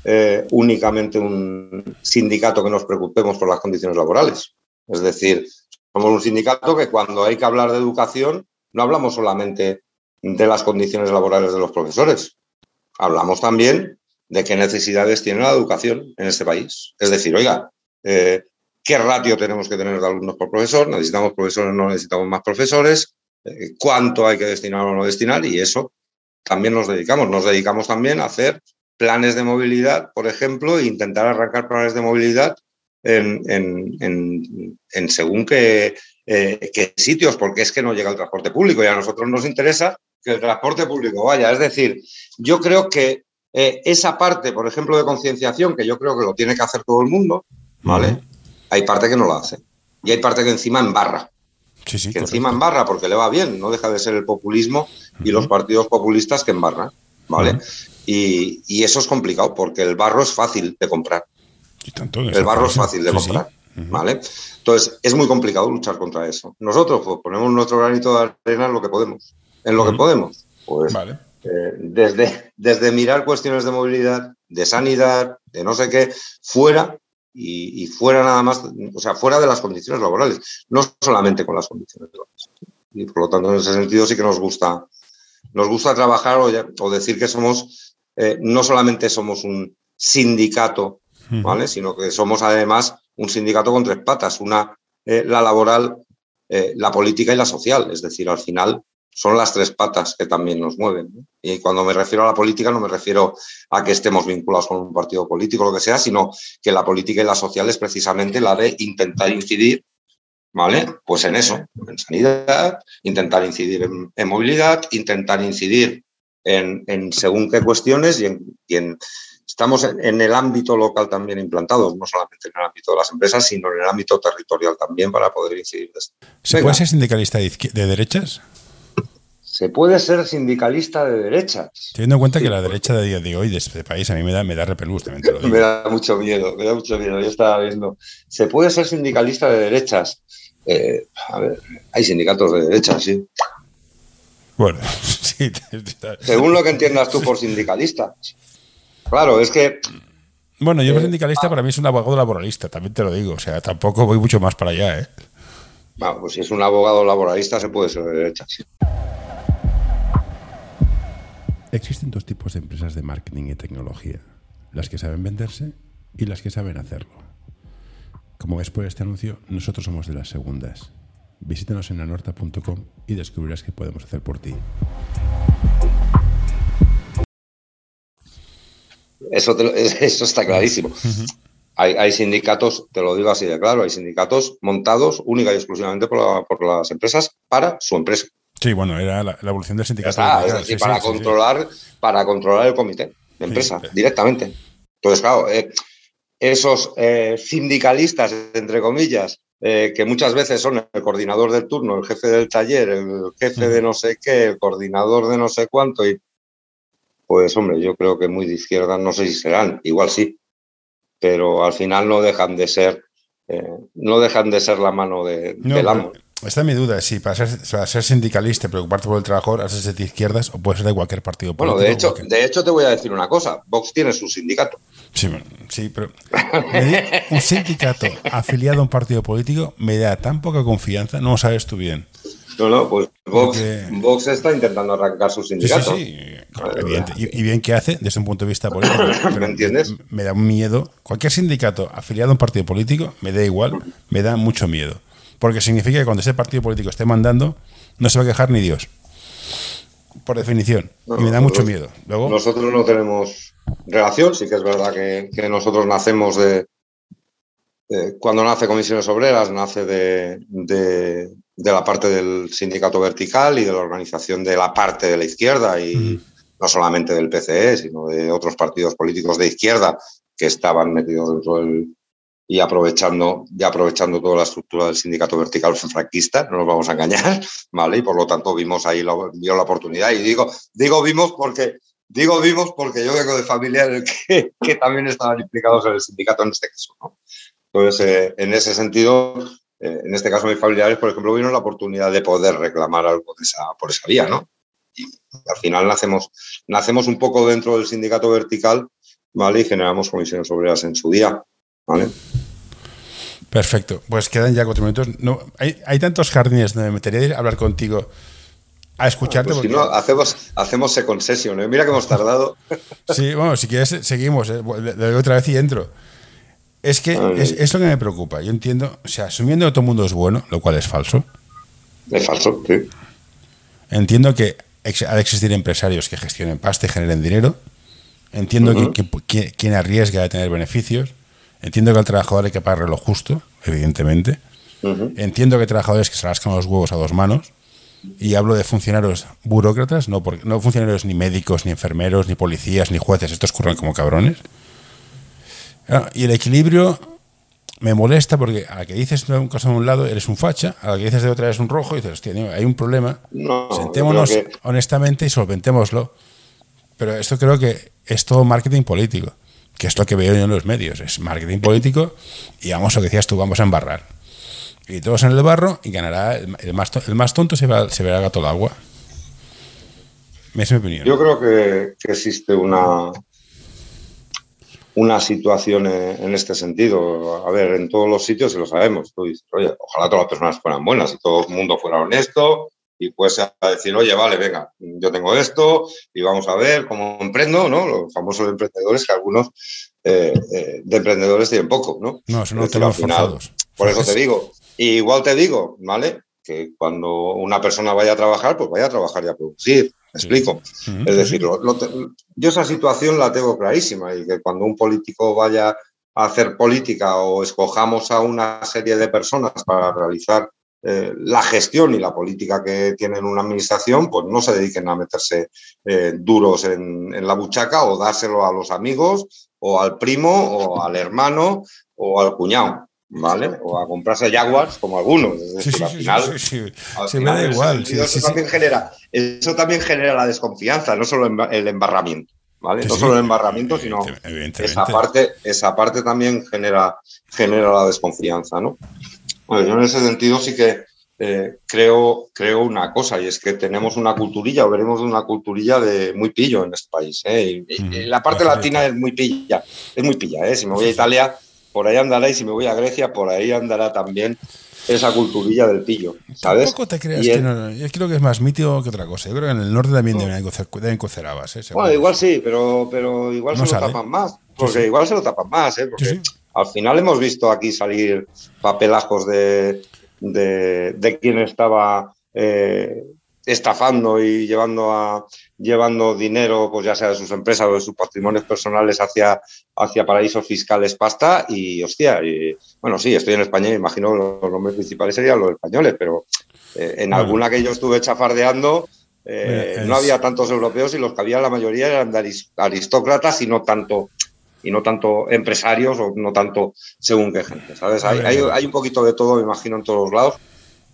eh, únicamente un sindicato que nos preocupemos por las condiciones laborales. Es decir, somos un sindicato que cuando hay que hablar de educación no hablamos solamente de las condiciones laborales de los profesores. Hablamos también de qué necesidades tiene la educación en este país. Es decir, oiga, eh, ¿qué ratio tenemos que tener de alumnos por profesor? ¿Necesitamos profesores? ¿No necesitamos más profesores? Eh, ¿Cuánto hay que destinar o no destinar? Y eso también nos dedicamos. Nos dedicamos también a hacer planes de movilidad, por ejemplo, e intentar arrancar planes de movilidad en, según qué, eh, qué sitios, porque es que no llega el transporte público y a nosotros nos interesa que el transporte público vaya. Es decir, yo creo que eh, esa parte, por ejemplo, de concienciación, que yo creo que lo tiene que hacer todo el mundo, ¿vale? Hay parte que no lo hace. Y hay parte que encima embarra sí, sí, que correcto. encima embarra porque le va bien, no deja de ser el populismo y los partidos populistas que embarran, ¿vale? Y, y eso es complicado porque el barro es fácil de comprar, Y tanto, el barro es fácil de Sí, comprar. ¿vale? Entonces es muy complicado luchar contra eso. Nosotros pues, ponemos nuestro granito de arena en lo que podemos, en lo que podemos, pues Vale. eh, desde, desde mirar cuestiones de movilidad, de sanidad, de no sé qué, fuera y, y fuera nada más, o sea, fuera de las condiciones laborales, no solamente con las condiciones laborales. Y por lo tanto, en ese sentido sí que nos gusta, nos gusta trabajar o, ya- o decir que somos, eh, no solamente somos un sindicato. ¿vale? Sino que somos además un sindicato con tres patas, una, eh, la laboral, eh, la política y la social. Es decir, al final son las tres patas que también nos mueven. ¿no? Y cuando me refiero a la política no me refiero a que estemos vinculados con un partido político o lo que sea, sino que la política y la social es precisamente la de intentar incidir, ¿vale? Pues en eso, en sanidad, intentar incidir en, en movilidad, intentar incidir en, en según qué cuestiones y en, y en- estamos en, el ámbito local también implantados, no solamente en el ámbito de las empresas, sino en el ámbito territorial también para poder incidir. ¿Se puede ser sindicalista de derechas? Se puede ser sindicalista de derechas. Teniendo en cuenta Sí, que la derecha de día de hoy de este país a mí me da, me da repelús, también te lo digo. Me da mucho miedo, me da mucho miedo. Yo estaba viendo. Se puede ser sindicalista de derechas. Eh, a ver, hay sindicatos de derechas, sí. Bueno, sí. Según lo que entiendas tú por sindicalista. Claro, es que Bueno, yo Eh, sindicalista para mí es un abogado laboralista, también te lo digo. O sea, tampoco voy mucho más para allá, ¿eh? Bueno, pues si es un abogado laboralista se puede ser de derechas. Existen dos tipos de empresas de marketing y tecnología, las que saben venderse y las que saben hacerlo. Como ves por este anuncio, nosotros somos de las segundas. Visítanos en anorta.com y descubrirás qué podemos hacer por ti. Eso, te lo- eso está clarísimo. Hay, hay sindicatos, te lo digo así de claro, hay sindicatos montados única y exclusivamente por, la- por las empresas para su empresa. Sí, bueno, era la, la evolución del sindicato. está, es sindical, decir, sí, para, sí, sí, sí. controlar, para controlar el comité de empresa Sí. directamente. Entonces, claro, eh, esos eh, sindicalistas, entre comillas, eh, que muchas veces son el coordinador del turno, el jefe del taller, el jefe de no sé qué, el coordinador de no sé cuánto, y pues hombre, yo creo que muy de izquierda, no sé si serán, igual sí, pero al final no dejan de ser, eh, no dejan de ser la mano de, No, del amo. esta es mi duda, si para ser, para ser sindicalista y preocuparte por el trabajador, has de izquierdas o puedes ser de cualquier partido Bueno, político. de hecho, cualquier- de hecho te voy a decir una cosa, Vox tiene su sindicato. Sí, bueno, sí, pero un sindicato afiliado a un partido político me da tan poca confianza, no lo sabes tú bien. No, no, pues Vox, Porque- Vox está intentando arrancar su Sí, sí, sindicato. sí. Evidente. Y, y bien que hace desde un punto de vista político. ¿Me entiendes? Me, da miedo. Cualquier sindicato afiliado a un partido político me da igual, me da mucho miedo. Porque significa que cuando ese partido político esté mandando, no se va a quejar ni Dios. Por definición. No, y me da mucho miedo. Luego, Nosotros no tenemos relación, sí que es verdad que, que nosotros nacemos de, de- Cuando nace Comisiones Obreras, nace de, de- de la parte del sindicato vertical y de la organización de la parte de la izquierda y Ujú. no solamente del PCE, sino de otros partidos políticos de izquierda que estaban metidos dentro del, y aprovechando, ya aprovechando toda la estructura del sindicato vertical franquista, no nos vamos a engañar, ¿vale? Y por lo tanto vimos ahí la, vio la oportunidad. Y digo, digo vimos porque digo vimos porque yo vengo de familiares que, que también estaban implicados en el sindicato en este caso, ¿no? Entonces, eh, en ese sentido, eh, en este caso mis familiares, por ejemplo, vieron la oportunidad de poder reclamar algo de esa, por esa vía, ¿no? Y al final nacemos, nacemos un poco dentro del sindicato vertical, ¿vale? Y generamos comisiones obreras en su día, ¿vale? Perfecto. Pues quedan ya cuatro minutos. No, hay, hay tantos jardines donde me metería a hablar contigo a escucharte. Pues si no, hacemos, hacemos second session. ¿eh? Mira que hemos tardado. Sí, bueno, si quieres, seguimos. ¿eh? Le doy otra vez y entro. Es que es, es, lo que me preocupa. Yo entiendo, o sea, asumiendo que todo el mundo es bueno, lo cual es falso. Es falso, sí. Entiendo que ha de existir empresarios que gestionen pasta y generen dinero. Entiendo uh -huh. que, que, quien arriesga a tener beneficios. Entiendo que al trabajador hay que pagarle lo justo, evidentemente. Uh -huh. Entiendo que hay trabajadores que se rascan los huevos a dos manos. Y hablo de funcionarios burócratas, no, porque, no funcionarios ni médicos, ni enfermeros, ni policías, ni jueces. Estos curran como cabrones. Y el equilibrio me molesta porque a la que dices una cosa de un lado eres un facha, a la que dices de otra eres un rojo y dices, hostia, hay un problema, no, sentémonos que... honestamente y solventémoslo. Pero esto creo que es todo marketing político, que es lo que veo yo en los medios, es marketing político y vamos, lo que decías tú, vamos a embarrar. Y todos en el barro y ganará, el, el más, el más tonto se, va, se verá gato al agua. Es mi opinión. Yo creo que, que existe una, una situación en este sentido. A ver, en todos los sitios se lo sabemos. Tú dices, oye, ojalá todas las personas fueran buenas y todo el mundo fuera honesto y pues a decir, oye, vale, venga, yo tengo esto y vamos a ver cómo emprendo, ¿no? Los famosos emprendedores que algunos eh, eh, de emprendedores tienen poco, ¿no? No, son no tenemos forzados. Por eso te digo. Y igual te digo, ¿vale? Que cuando una persona vaya a trabajar, pues vaya a trabajar y a producir. ¿Me explico? Uh -huh. Es decir, lo, lo, yo esa situación la tengo clarísima y que cuando un político vaya a hacer política o escojamos a una serie de personas para realizar eh, la gestión y la política que tienen una administración, pues no se dediquen a meterse eh, duros en, en, la buchaca o dárselo a los amigos o al primo o al hermano o al cuñado. ¿Vale? O a comprarse Jaguars como algunos. Es decir, sí, al final, sí, sí, al sí, final me da igual. eso, también Genera, eso también genera la desconfianza, no solo el embarramiento. ¿Vale? no solo el embarramiento, sino esa parte, esa parte también genera, genera la desconfianza, ¿no? Bueno, yo en ese sentido sí que eh, creo, creo una cosa, y es que tenemos una culturilla, o veremos una culturilla de muy pillo en este país. ¿eh? Y, y la parte latina es muy pilla, es muy pilla, ¿eh? Si me voy a Italia, por ahí andará, y si me voy a Grecia, por ahí andará también esa culturilla del pillo, ¿sabes? Tampoco te creas que no, yo creo que es más mítico que otra cosa. Yo creo que en el norte también no. deben, cocer, deben cocer habas. ¿eh? Bueno, igual sí, pero, pero igual no se sale. lo tapan más. Porque sí, sí. igual se lo tapan más, ¿eh? Porque sí, al final hemos visto aquí salir papelajos de, de, de quien estaba eh, estafando y llevando a llevando dinero, pues ya sea de sus empresas o de sus patrimonios personales hacia, hacia paraísos fiscales pasta y hostia, y, bueno, sí, estoy en España y imagino los nombres principales serían los españoles, pero eh, en bueno. alguna que yo estuve chafardeando eh, no había tantos europeos y los que había la mayoría eran de aristócratas y no tanto y no tanto empresarios o no tanto según qué gente, ¿sabes? Hay, hay, hay un poquito de todo, me imagino, en todos los lados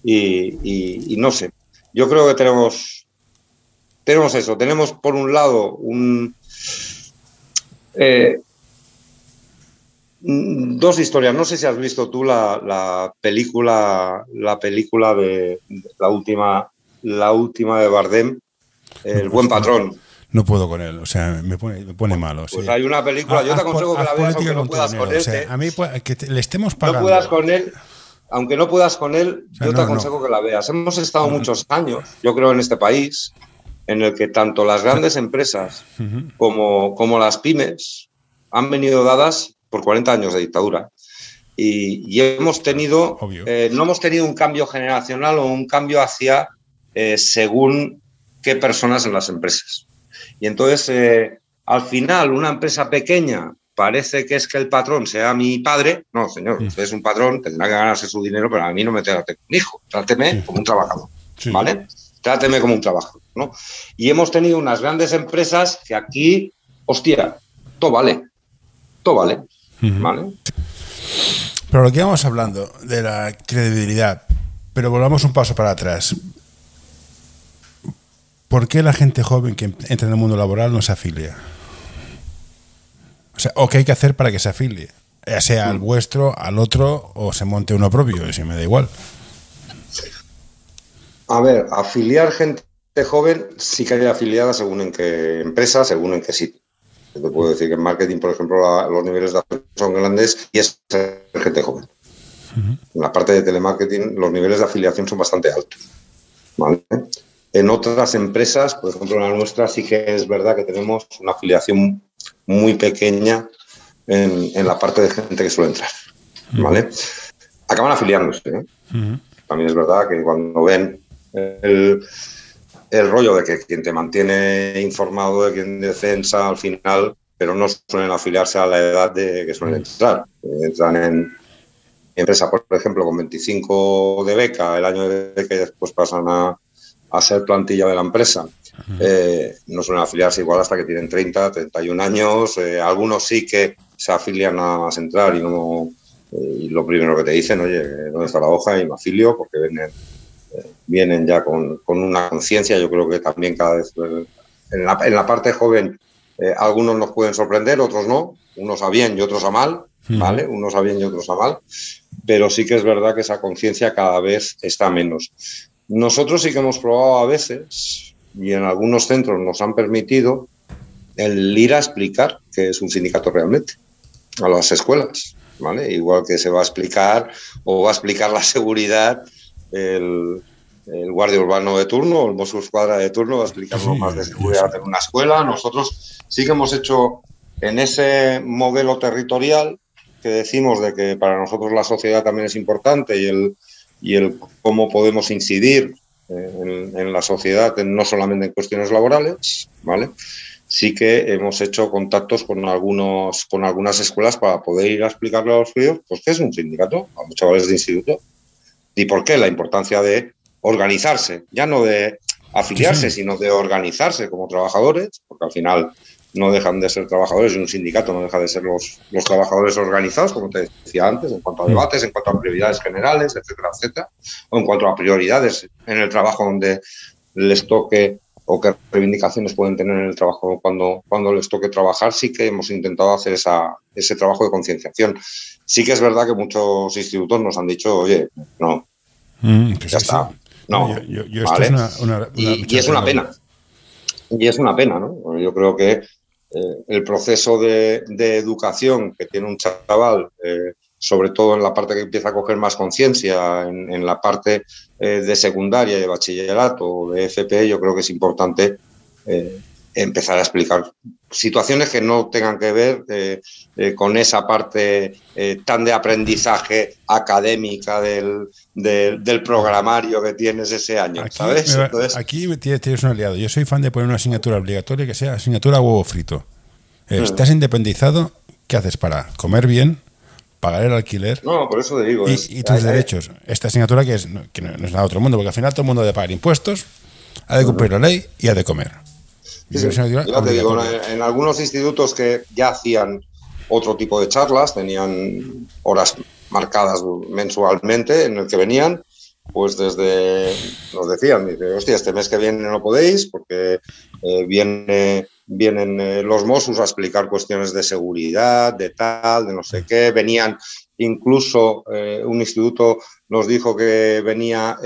y, y, y no sé, yo creo que tenemos, tenemos eso, tenemos por un lado un, eh, dos historias. No sé si has visto tú la, la película, la película de, de, la última, la última de Bardem, El no, buen patrón. No puedo con él, o sea, me pone, me pone malo. Pues sí. hay una película, yo te aconsejo que la veas aunque no puedas con él. O sea, a mí que le estemos pagando. No puedas con él, aunque no puedas con él, o sea, yo te aconsejo no. que la veas. Hemos estado no. muchos años, yo creo, en este país, en el que tanto las grandes empresas uh -huh. como, como las pymes han venido dadas por 40 años de dictadura. Y, y hemos tenido, eh, no hemos tenido un cambio generacional o un cambio hacia eh, según qué personas en las empresas. Y entonces, eh, al final, una empresa pequeña parece que es que el patrón sea mi padre. No, señor, usted es un patrón, tendrá que ganarse su dinero, pero a mí no me trate como un hijo, tráteme como un trabajador. ¿vale? Tráteme como un trabajador, ¿no? Y hemos tenido unas grandes empresas que aquí, hostia, todo vale, todo vale. ¿vale? Pero lo que íbamos hablando de la credibilidad, pero volvamos un paso para atrás. ¿Por qué la gente joven que entra en el mundo laboral no se afilia? O sea, ¿o qué hay que hacer para que se afilie? Ya sea al vuestro, al otro, o se monte uno propio, si me da igual. A ver, afiliar gente joven sí que hay afiliada según en qué empresa, según en qué sitio. Te puedo decir que en marketing, por ejemplo, la- los niveles de afiliación son grandes y es gente joven. En la parte de telemarketing, los niveles de afiliación son bastante altos. ¿vale? En otras empresas, por ejemplo, en la nuestra, sí que es verdad que tenemos una afiliación muy pequeña en, en la parte de gente que suele entrar. ¿vale? Acaban afiliándose. ¿eh? También es verdad que cuando ven el, el rollo de que quien te mantiene informado de quien defensa al final, pero no suelen afiliarse a la edad de que suelen entrar. Entran en empresa, por ejemplo, con 25 de beca, el año de beca y después pasan a, a ser plantilla de la empresa. Eh, no suelen afiliarse igual hasta que tienen 30, 31 años. eh, algunos sí que se afilian a más entrar y no eh, y lo primero que te dicen, oye, ¿dónde está la hoja? Y me afilio porque vienen, vienen ya con, con una conciencia. Yo creo que también cada vez en la, en la parte joven eh, algunos nos pueden sorprender, otros no, unos a bien y otros a mal, ¿vale? Unos a bien y otros a mal, pero sí que es verdad que esa conciencia cada vez está menos. Nosotros sí que hemos probado a veces, y en algunos centros nos han permitido, el ir a explicar qué es un sindicato realmente a las escuelas, ¿vale? Igual que se va a explicar o va a explicar la seguridad el, el guardia urbano de turno, el Mossos Escuadra de turno, va a explicar Sí, más de seguridad en una escuela. Nosotros sí que hemos hecho en ese modelo territorial que decimos de que para nosotros la sociedad también es importante y el, y el cómo podemos incidir en, en la sociedad, no solamente en cuestiones laborales, ¿vale? Sí que hemos hecho contactos con algunos con algunas escuelas para poder ir a explicarle a los críos pues qué es un sindicato, a los chavales de instituto, y por qué la importancia de organizarse, ya no de afiliarse, Sí, sí. sino de organizarse como trabajadores, porque al final no dejan de ser trabajadores y un sindicato no deja de ser los, los trabajadores organizados, como te decía antes, en cuanto a debates, en cuanto a prioridades generales, etcétera, etcétera, o en cuanto a prioridades en el trabajo donde les toque o qué reivindicaciones pueden tener en el trabajo cuando, cuando les toque trabajar, sí que hemos intentado hacer esa, ese trabajo de concienciación. Sí que es verdad que muchos institutos nos han dicho, oye, no, Mm, ya sí, está. sí. No, Yo- yo- yo esto ¿vale? es una- una- y, una y lucha es una pena. Y es una pena, ¿no? Yo creo que eh, el proceso de, educación que tiene un chaval, eh, sobre todo en la parte que empieza a coger más conciencia, en, la parte eh, de secundaria, de bachillerato, de FP, yo creo que es importante empezar a explicar situaciones que no tengan que ver eh, eh, con esa parte eh, tan de aprendizaje académica del, del- del programario que tienes ese año, Aquí, ¿sabes? me va- Entonces, aquí tienes, un aliado. Yo soy fan de poner una asignatura obligatoria que sea asignatura huevo frito. Eh, Mm. Estás independizado, ¿qué haces para comer bien, pagar el alquiler no, por eso te digo. y, es- y tus hay- derechos? Esta asignatura que, es, que no no es nada de otro mundo, porque al final todo el mundo ha de pagar impuestos, ha de cumplir la ley y ha de comer. Sí, sí. Ya te digo, en algunos institutos que ya hacían otro tipo de charlas, tenían horas marcadas mensualmente en el que venían, pues desde, nos decían, dice, hostia, este mes que viene no podéis porque eh, viene, vienen eh, los Mossos a explicar cuestiones de seguridad, de tal, de no sé qué, venían incluso eh, un instituto nos dijo que venía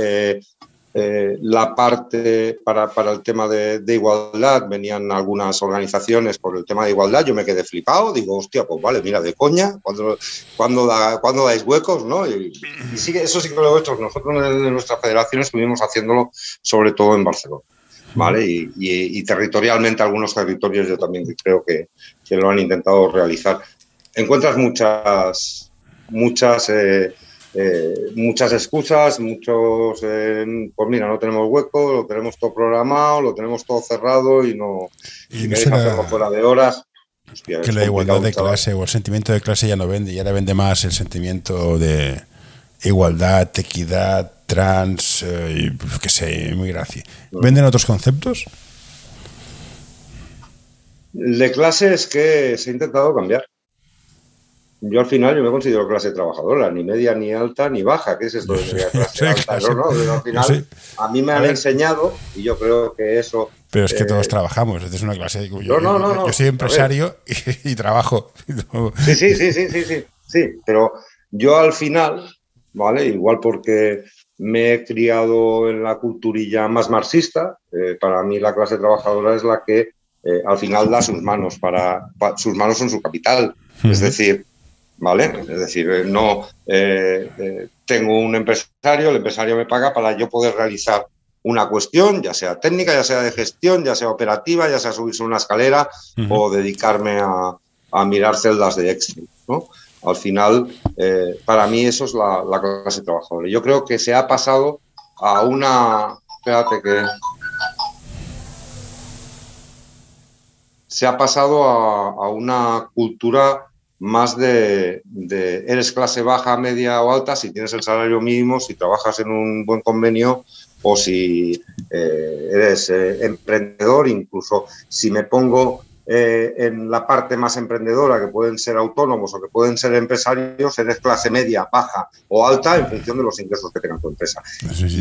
eh, la parte para, para el tema de, igualdad, venían algunas organizaciones por el tema de igualdad, yo me quedé flipado, digo, hostia, pues vale, mira, de coña, cuando, cuando, cuando dais huecos, ¿no? Y, y sí eso sí que lo he hecho, nosotros en, nuestra federación estuvimos haciéndolo sobre todo en Barcelona. ¿Vale? Y territorialmente algunos territorios yo también creo que, que lo han intentado realizar. Encuentras muchas, muchas eh, eh, muchas excusas, muchos, eh, pues mira, no tenemos hueco, lo tenemos todo programado, lo tenemos todo cerrado y no, Y no será fuera de horas. hostia, que la igualdad de chaval. clase o el sentimiento de clase ya no vende, ya le vende más el sentimiento de igualdad, equidad, trans, eh, y, pues, qué sé, muy gracia. ¿Venden otros conceptos? El de clase es que se ha intentado cambiar. Yo al final yo me considero clase trabajadora, ni media, ni alta, ni baja. ¿Qué es esto de media clase alta? No, no, al final a mí me han enseñado y yo creo que eso... Pero es que todos eh, trabajamos, es una clase... Yo, no, no, no, yo soy empresario y, trabajo. Sí, sí, sí, sí, sí, sí, sí, pero yo al final, ¿vale? Igual porque me he criado en la culturilla más marxista, eh, para mí la clase trabajadora es la que eh, al final da sus manos para, sus manos son su capital. Es decir, ¿vale? Es decir, eh, no eh, eh, tengo un empresario, el empresario me paga para yo poder realizar una cuestión, ya sea técnica, ya sea de gestión, ya sea operativa, ya sea subirse una escalera o dedicarme a, mirar celdas de Excel, ¿no? Al final, para mí eso es la, clase trabajadora. Yo creo que se ha pasado a una... Espérate que... Se ha pasado a una cultura más de, eres clase baja, media o alta, si tienes el salario mínimo, si trabajas en un buen convenio o si eh, eres eh, emprendedor, incluso si me pongo eh, en la parte más emprendedora, que pueden ser autónomos o que pueden ser empresarios, eres clase media, baja o alta en función de los ingresos que tenga tu empresa.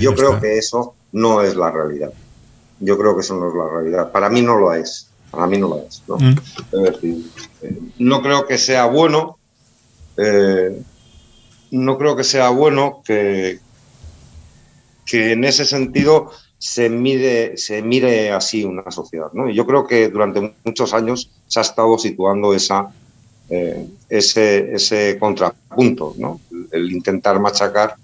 Yo creo que eso no es la realidad. Yo creo que eso no es la realidad. Para mí no lo es. Para mí no lo es. ¿no? Mm. Es decir, no creo que sea bueno, eh, no creo que sea bueno que, que en ese sentido se mire, se mire así una sociedad. ¿no? Y yo creo que durante muchos años se ha estado situando esa, eh, ese, ese, contrapunto, ¿no? el, intentar machacar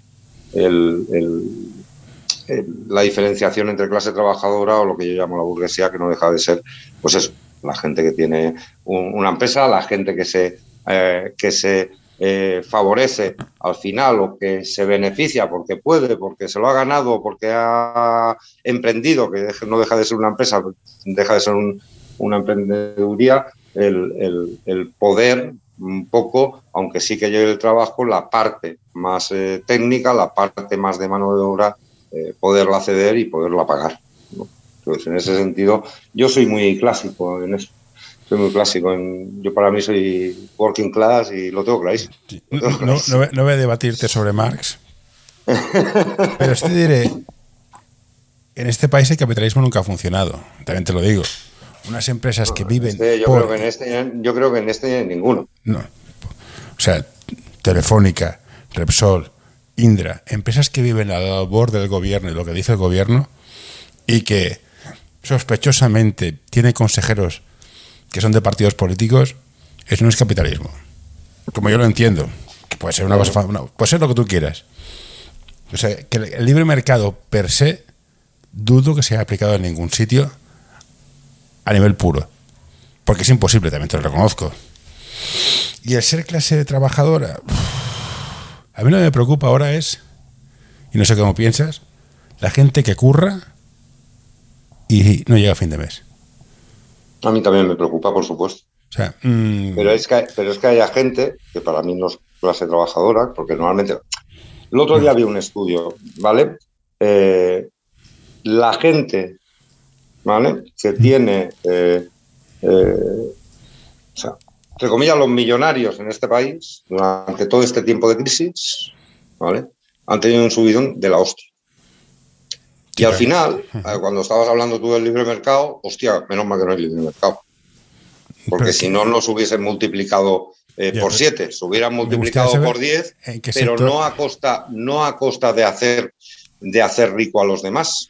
la diferenciación entre clase trabajadora o lo que yo llamo la burguesía, que no deja de ser, pues eso, la gente que tiene una empresa, la gente que se, eh, que se eh, favorece al final o que se beneficia porque puede, porque se lo ha ganado, porque ha emprendido, que no deja de ser una empresa, deja de ser una emprendeduría, el, poder un poco, aunque sí que lleve el trabajo, la parte más eh, técnica, la parte más de mano de obra, poderla ceder y poderla pagar. Pues en ese sentido, yo soy muy clásico en eso. Soy muy clásico. En, yo para mí soy working class y lo tengo clarísimo. No, voy a debatirte sobre Marx, pero te diré, en este país el capitalismo nunca ha funcionado, también te lo digo. Unas empresas que viven... Este, yo, creo que en este, yo creo que en este ninguno. No. O sea, Telefónica, Repsol, Indra, empresas que viven a la labor del gobierno y lo que dice el gobierno y que sospechosamente tiene consejeros que son de partidos políticos, eso no es capitalismo. Como yo lo entiendo, que puede ser una cosa, puede ser lo que tú quieras. O sea, que el libre mercado per se dudo que sea aplicado en ningún sitio a nivel puro. Porque es imposible, también te lo reconozco. Y el ser clase trabajadora, a mí lo que me preocupa ahora es, y no sé cómo piensas, la gente que curra y no llega a fin de mes. A mí también me preocupa, por supuesto. Pero, es que, pero es que haya gente que para mí no es clase trabajadora, porque normalmente... El otro día vi un estudio, ¿vale? Eh, la gente, ¿vale? Que tiene, eh, eh, o sea, entre comillas, los millonarios en este país, durante todo este tiempo de crisis, ¿vale? Han tenido un subidón de la hostia. Y al final, eh, cuando estabas hablando tú del libre mercado, hostia, menos mal que no hay libre mercado. Porque si no, nos hubiesen multiplicado eh, por siete, se hubieran multiplicado por diez, pero no a costa, no a costa de hacer, de hacer rico a los demás,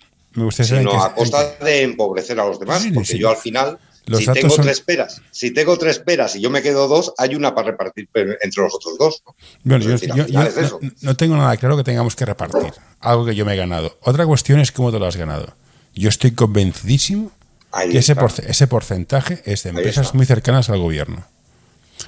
sino a costa de empobrecer a los demás. porque yo al final si tengo tres peras, si tengo tres peras y yo me quedo dos, hay una para repartir entre los otros dos. Bueno, yo, no, tengo nada claro que tengamos que repartir, algo que yo me he ganado. Otra cuestión es cómo te lo has ganado. Yo estoy convencidísimo que ese, ese, porcentaje es de empresas muy cercanas al gobierno.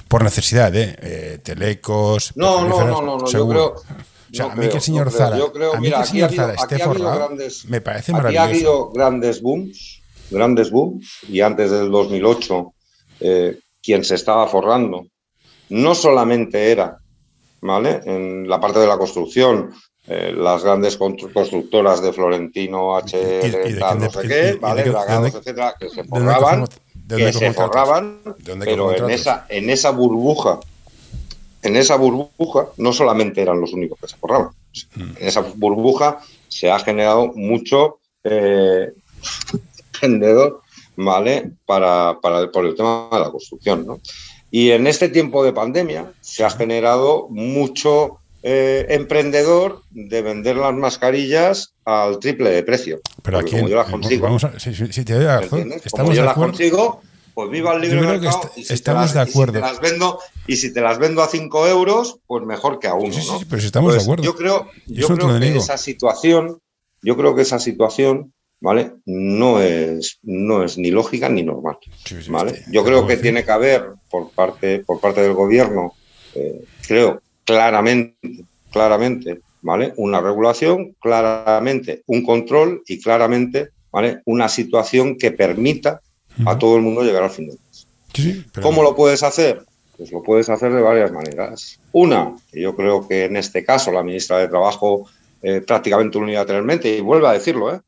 Por necesidad de eh, telecos. No, no, no, no, yo creo. O sea, a mí que el señor Zara, a mí que el señor Zara esté forrado, me parece maravilloso. Aquí ha habido grandes booms grandes booms y antes del 2008 eh, quien se estaba forrando no solamente era ¿vale? en la parte de la construcción, eh, las grandes constructoras de Florentino, HR, tal, no sé qué, ¿vale? Dragados, etcétera, que se forraban, que se forraban, pero en esa, en esa burbuja en esa burbuja no solamente eran los únicos que se forraban. Mm. En esa burbuja se ha generado mucho eh, ¿vale? Para, para, por el tema de la construcción, ¿no? Y en este tiempo de pandemia se ha generado mucho eh, emprendedor de vender las mascarillas al triple de precio. Pero aquí, como yo las consigo. Vamos a, si, si, te doy razón, estamos como yo las consigo, pues viva el libre mercado. y si estamos las, de acuerdo. Y si, te las vendo, y si te las vendo a 5 euros, pues mejor que a uno. Sí, sí, pero si estamos de pues acuerdo. Yo creo, yo creo que esa situación, yo creo que esa situación ¿vale? No es, no es ni lógica ni normal. ¿vale? Yo creo que tiene que haber por parte, por parte del gobierno, eh, creo claramente, claramente, ¿vale? Una regulación, claramente un control y claramente, ¿vale? Una situación que permita a todo el mundo llegar al fin de mes. ¿Cómo lo puedes hacer? Pues lo puedes hacer de varias maneras. Una, que yo creo que en este caso la ministra de Trabajo eh, prácticamente unilateralmente, y vuelve a decirlo, ¿eh?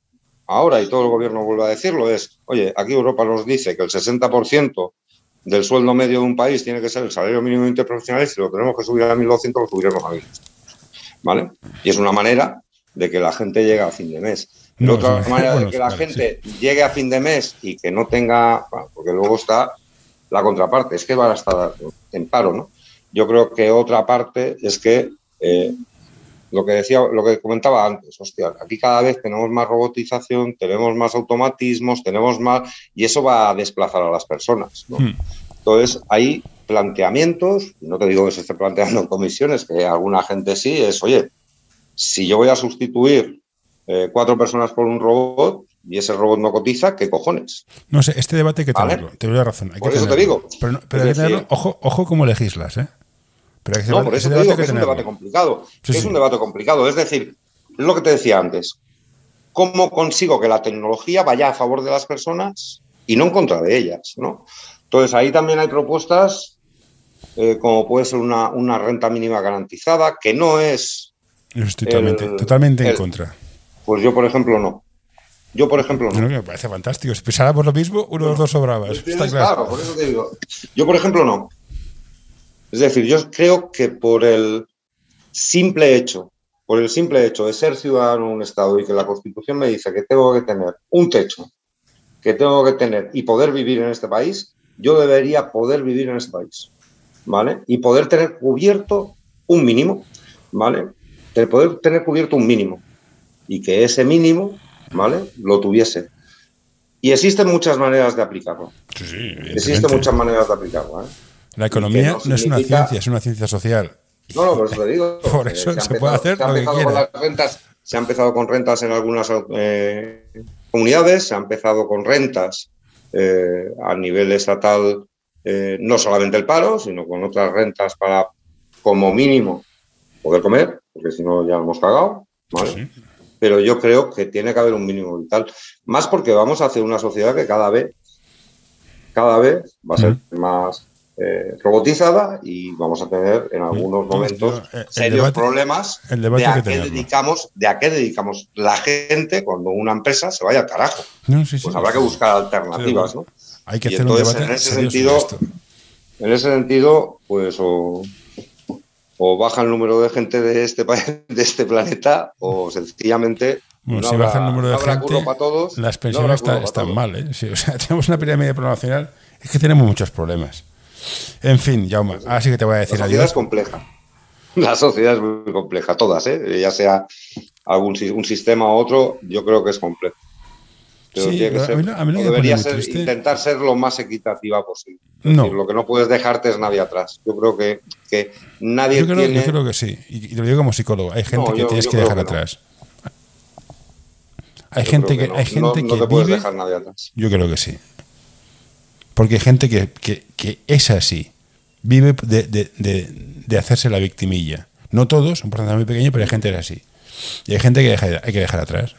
Ahora, y todo el gobierno vuelve a decirlo, es, oye, aquí Europa nos dice que el 60% del sueldo medio de un país tiene que ser el salario mínimo interprofesional y si lo tenemos que subir a 1.200 lo subiremos a 1.000. ¿Vale? Y es una manera de que la gente llegue a fin de mes. otra manera de que la gente llegue a fin de mes y que no tenga, porque luego está la contraparte, es que van a estar en paro, ¿no? Yo creo que otra parte es que eh, lo que decía, lo que comentaba antes, hostia, aquí cada vez tenemos más robotización, tenemos más automatismos, tenemos más, y eso va a desplazar a las personas. Hmm. Entonces, hay planteamientos, no te digo que se esté planteando en comisiones, que alguna gente sí, es, oye, si yo voy a sustituir eh, cuatro personas por un robot y ese robot no cotiza, ¿qué cojones? No sé, este debate hay que tenerlo, te doy la razón. Hay por eso te digo. Pero, hay que tenerlo, ojo, ojo cómo legislas, ¿eh? No, por eso te digo que, es un debate complicado. es un debate complicado. Es decir, lo que te decía antes. ¿Cómo consigo que la tecnología vaya a favor de las personas y no en contra de ellas? ¿no? Entonces, ahí también hay propuestas eh, como puede ser una, renta mínima garantizada, que no es... estoy totalmente, en contra. Pues yo, por ejemplo, no. Yo, por ejemplo, no. me parece fantástico. Si pensáramos lo mismo, uno de los dos sobraba. Está claro, por eso te digo. Yo, por ejemplo, no. Es decir, yo creo que por el simple hecho, por el simple hecho de ser ciudadano de un Estado y que la Constitución me dice que tengo que tener un techo, que tengo que tener y poder vivir en este país, yo debería poder vivir en este país, ¿vale? Y poder tener cubierto un mínimo, ¿vale? De poder tener cubierto un mínimo y que ese mínimo, ¿vale? Lo tuviese. Y existen muchas maneras de aplicarlo. Sí, sí, existen muchas maneras de aplicarlo, ¿eh? La economía no, es una ciencia, es una ciencia social. No, no, por eso te digo. Por eso se, puede hacer lo que quiera. se ha empezado con rentas en algunas eh, comunidades, se ha empezado con rentas eh, a nivel estatal, eh, no solamente el paro, sino con otras rentas para, como mínimo, poder comer, porque si no ya lo hemos cagado. ¿vale? Pero yo creo que tiene que haber un mínimo vital. Más porque vamos hacia una sociedad que cada vez, cada vez va a ser más eh, robotizada y vamos a tener en algunos momentos serios problemas de a, qué dedicamos, de a qué dedicamos la gente cuando una empresa se vaya al carajo. pues habrá que buscar alternativas, ¿no? Hay que hacer un debate en ese sentido, en ese sentido, pues o, baja el número de gente de este de este planeta o sencillamente si baja el número de gente, para todos, las pensiones están mal. ¿eh? o sea, tenemos una pirámide poblacional, es que tenemos muchos problemas. En fin, Jaume, ahora sí que te voy a decir La sociedad es compleja. La sociedad es muy compleja, todas, ¿eh? ya sea algún un sistema u otro, yo creo que es complejo. debería ser, intentar ser lo más equitativa posible. No. lo que no puedes dejarte es nadie atrás. Yo creo que, que nadie yo creo, tiene... Yo creo que sí, y, lo digo como psicólogo. Hay gente que tienes que dejar atrás. Hay gente que, hay gente que te puedes dejar nadie atrás. Yo creo que sí. Porque hay gente que, que, es así, vive de, de, hacerse la victimilla. No todos, un porcentaje muy pequeño, pero hay gente que es así. Y hay gente que hay que dejar atrás.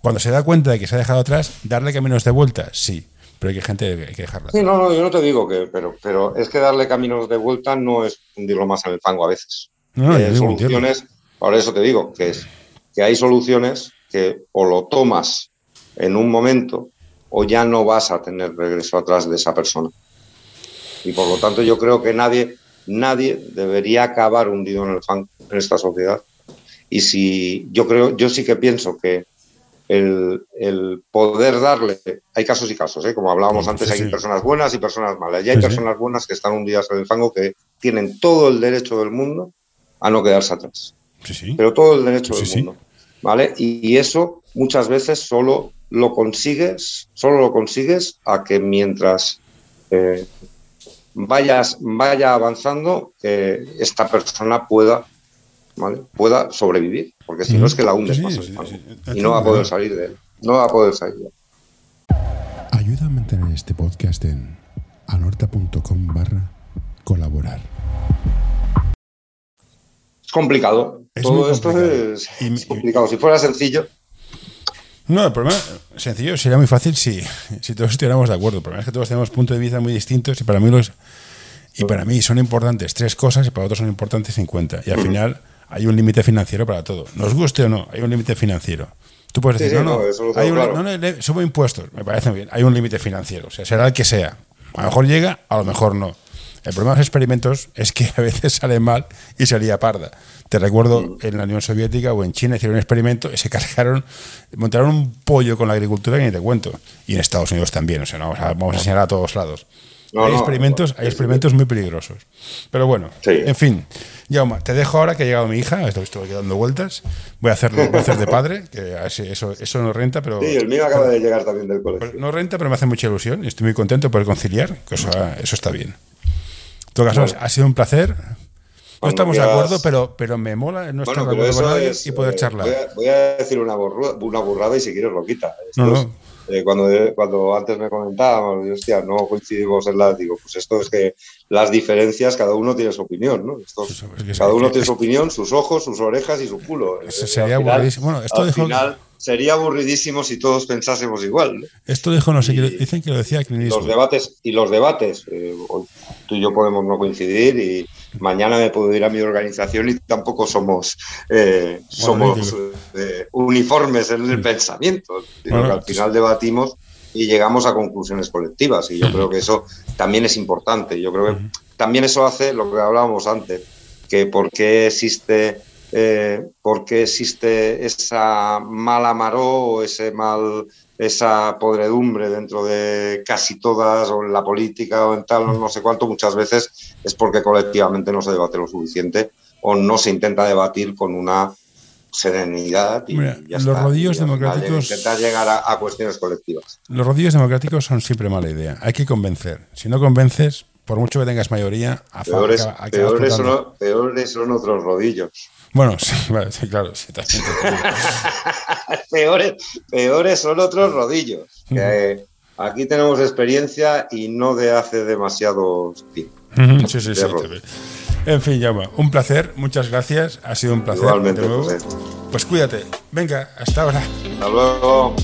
Cuando se da cuenta de que se ha dejado atrás, darle caminos de vuelta, sí, pero hay que gente que hay que dejarla. Sí, no, no, yo no te digo que, pero, pero es que darle caminos de vuelta no es hundirlo más en el fango a veces. No, hay soluciones, por eso te digo que es que hay soluciones que o lo tomas en un momento o ya no vas a tener regreso atrás de esa persona. Y por lo tanto yo creo que nadie, nadie debería acabar hundido en el fango en esta sociedad. Y si yo creo, yo sí que pienso que el, poder darle, hay casos y casos, ¿eh? como hablábamos antes, hay personas buenas y personas malas. Y hay personas buenas que están hundidas en el fango que tienen todo el derecho del mundo a no quedarse atrás. Pero todo el derecho del mundo. ¿Vale? Y, eso muchas veces solo lo consigues, solo lo consigues a que mientras eh, vayas, vaya avanzando, esta persona pueda, ¿vale? pueda sobrevivir. Porque si no es que la hundes más y no va a poder salir de él. No va a poder salir de él. Ayuda a mantener este podcast en anorta.com barra colaborar complicado. Todo esto es, complicado. Si fuera sencillo. No, el problema sencillo sería muy fácil si, si todos estuviéramos de acuerdo. El problema es que todos tenemos puntos de vista muy distintos y para mí los y para mí son importantes tres cosas y para otros son importantes 50. Y al final hay un límite financiero para todo. Nos guste o no, hay un límite financiero. Tú puedes decir, no, no, hay un, no, subo impuestos, me parece bien, hay un límite financiero, o sea, será el que sea. A lo mejor llega, a lo mejor no. El problema de los experimentos es que a veces sale mal y salía parda. Te recuerdo en la Unión Soviética o en China hicieron un experimento y se cargaron, montaron un pollo con la agricultura que ni te cuento. Y en Estados Unidos también, o sea, vamos a, vamos a enseñar a todos lados. hay experimentos, hay experimentos muy peligrosos. Pero bueno, en fin. Jaume, te dejo ahora que ha llegado mi hija, estoy dando vueltas. Voy a hacerlo, voy a hacer de padre, que eso, eso no renta, pero. Sí, el mío acaba de llegar también del colegio. No renta, pero me hace mucha ilusión y estoy muy contento por conciliar, que eso, eso está bien todo caso, ha sido un placer. No estamos de acuerdo, pero, pero me mola no estar de acuerdo y poder eh, charlar. Voy a, decir una, burrada, una burrada y si quieres lo quita. Eh, cuando, cuando antes me comentábamos, hostia, no coincidimos en la. Digo, pues esto es que las diferencias, cada uno tiene su opinión, ¿no? cada uno tiene su opinión, sus ojos, sus orejas y su culo. Eso sería aburridísimo. Bueno, esto dijo. Sería aburridísimo si todos pensásemos igual. Esto dijo, no sé, dicen que lo decía Los debates, y los debates, eh, tú y yo podemos no coincidir y mañana me puedo ir a mi organización y tampoco somos, eh, somos eh, uniformes en el pensamiento, sino que al final debatimos y llegamos a conclusiones colectivas y yo creo que eso también es importante. Yo creo que también eso hace lo que hablábamos antes, que por qué existe... Eh, por qué existe esa mala maró o ese mal esa podredumbre dentro de casi todas, o en la política o en tal, no sé cuánto, muchas veces es porque colectivamente no se debate lo suficiente o no se intenta debatir con una serenidad y los rodillos democráticos intentar llegar a, cuestiones colectivas. Los rodillos democráticos son siempre mala idea. Hay que convencer. Si no convences, por mucho que tengas mayoría, a son, peores son otros rodillos. Bueno, sí, claro, sí, peores, peores son otros rodillos. Que aquí tenemos experiencia y no de hace demasiado tiempo. Sí, sí, sí. En fin, llama. Un placer, muchas gracias. Ha sido un placer. Igualmente, Pues cuídate. Venga, hasta ahora. Hasta luego.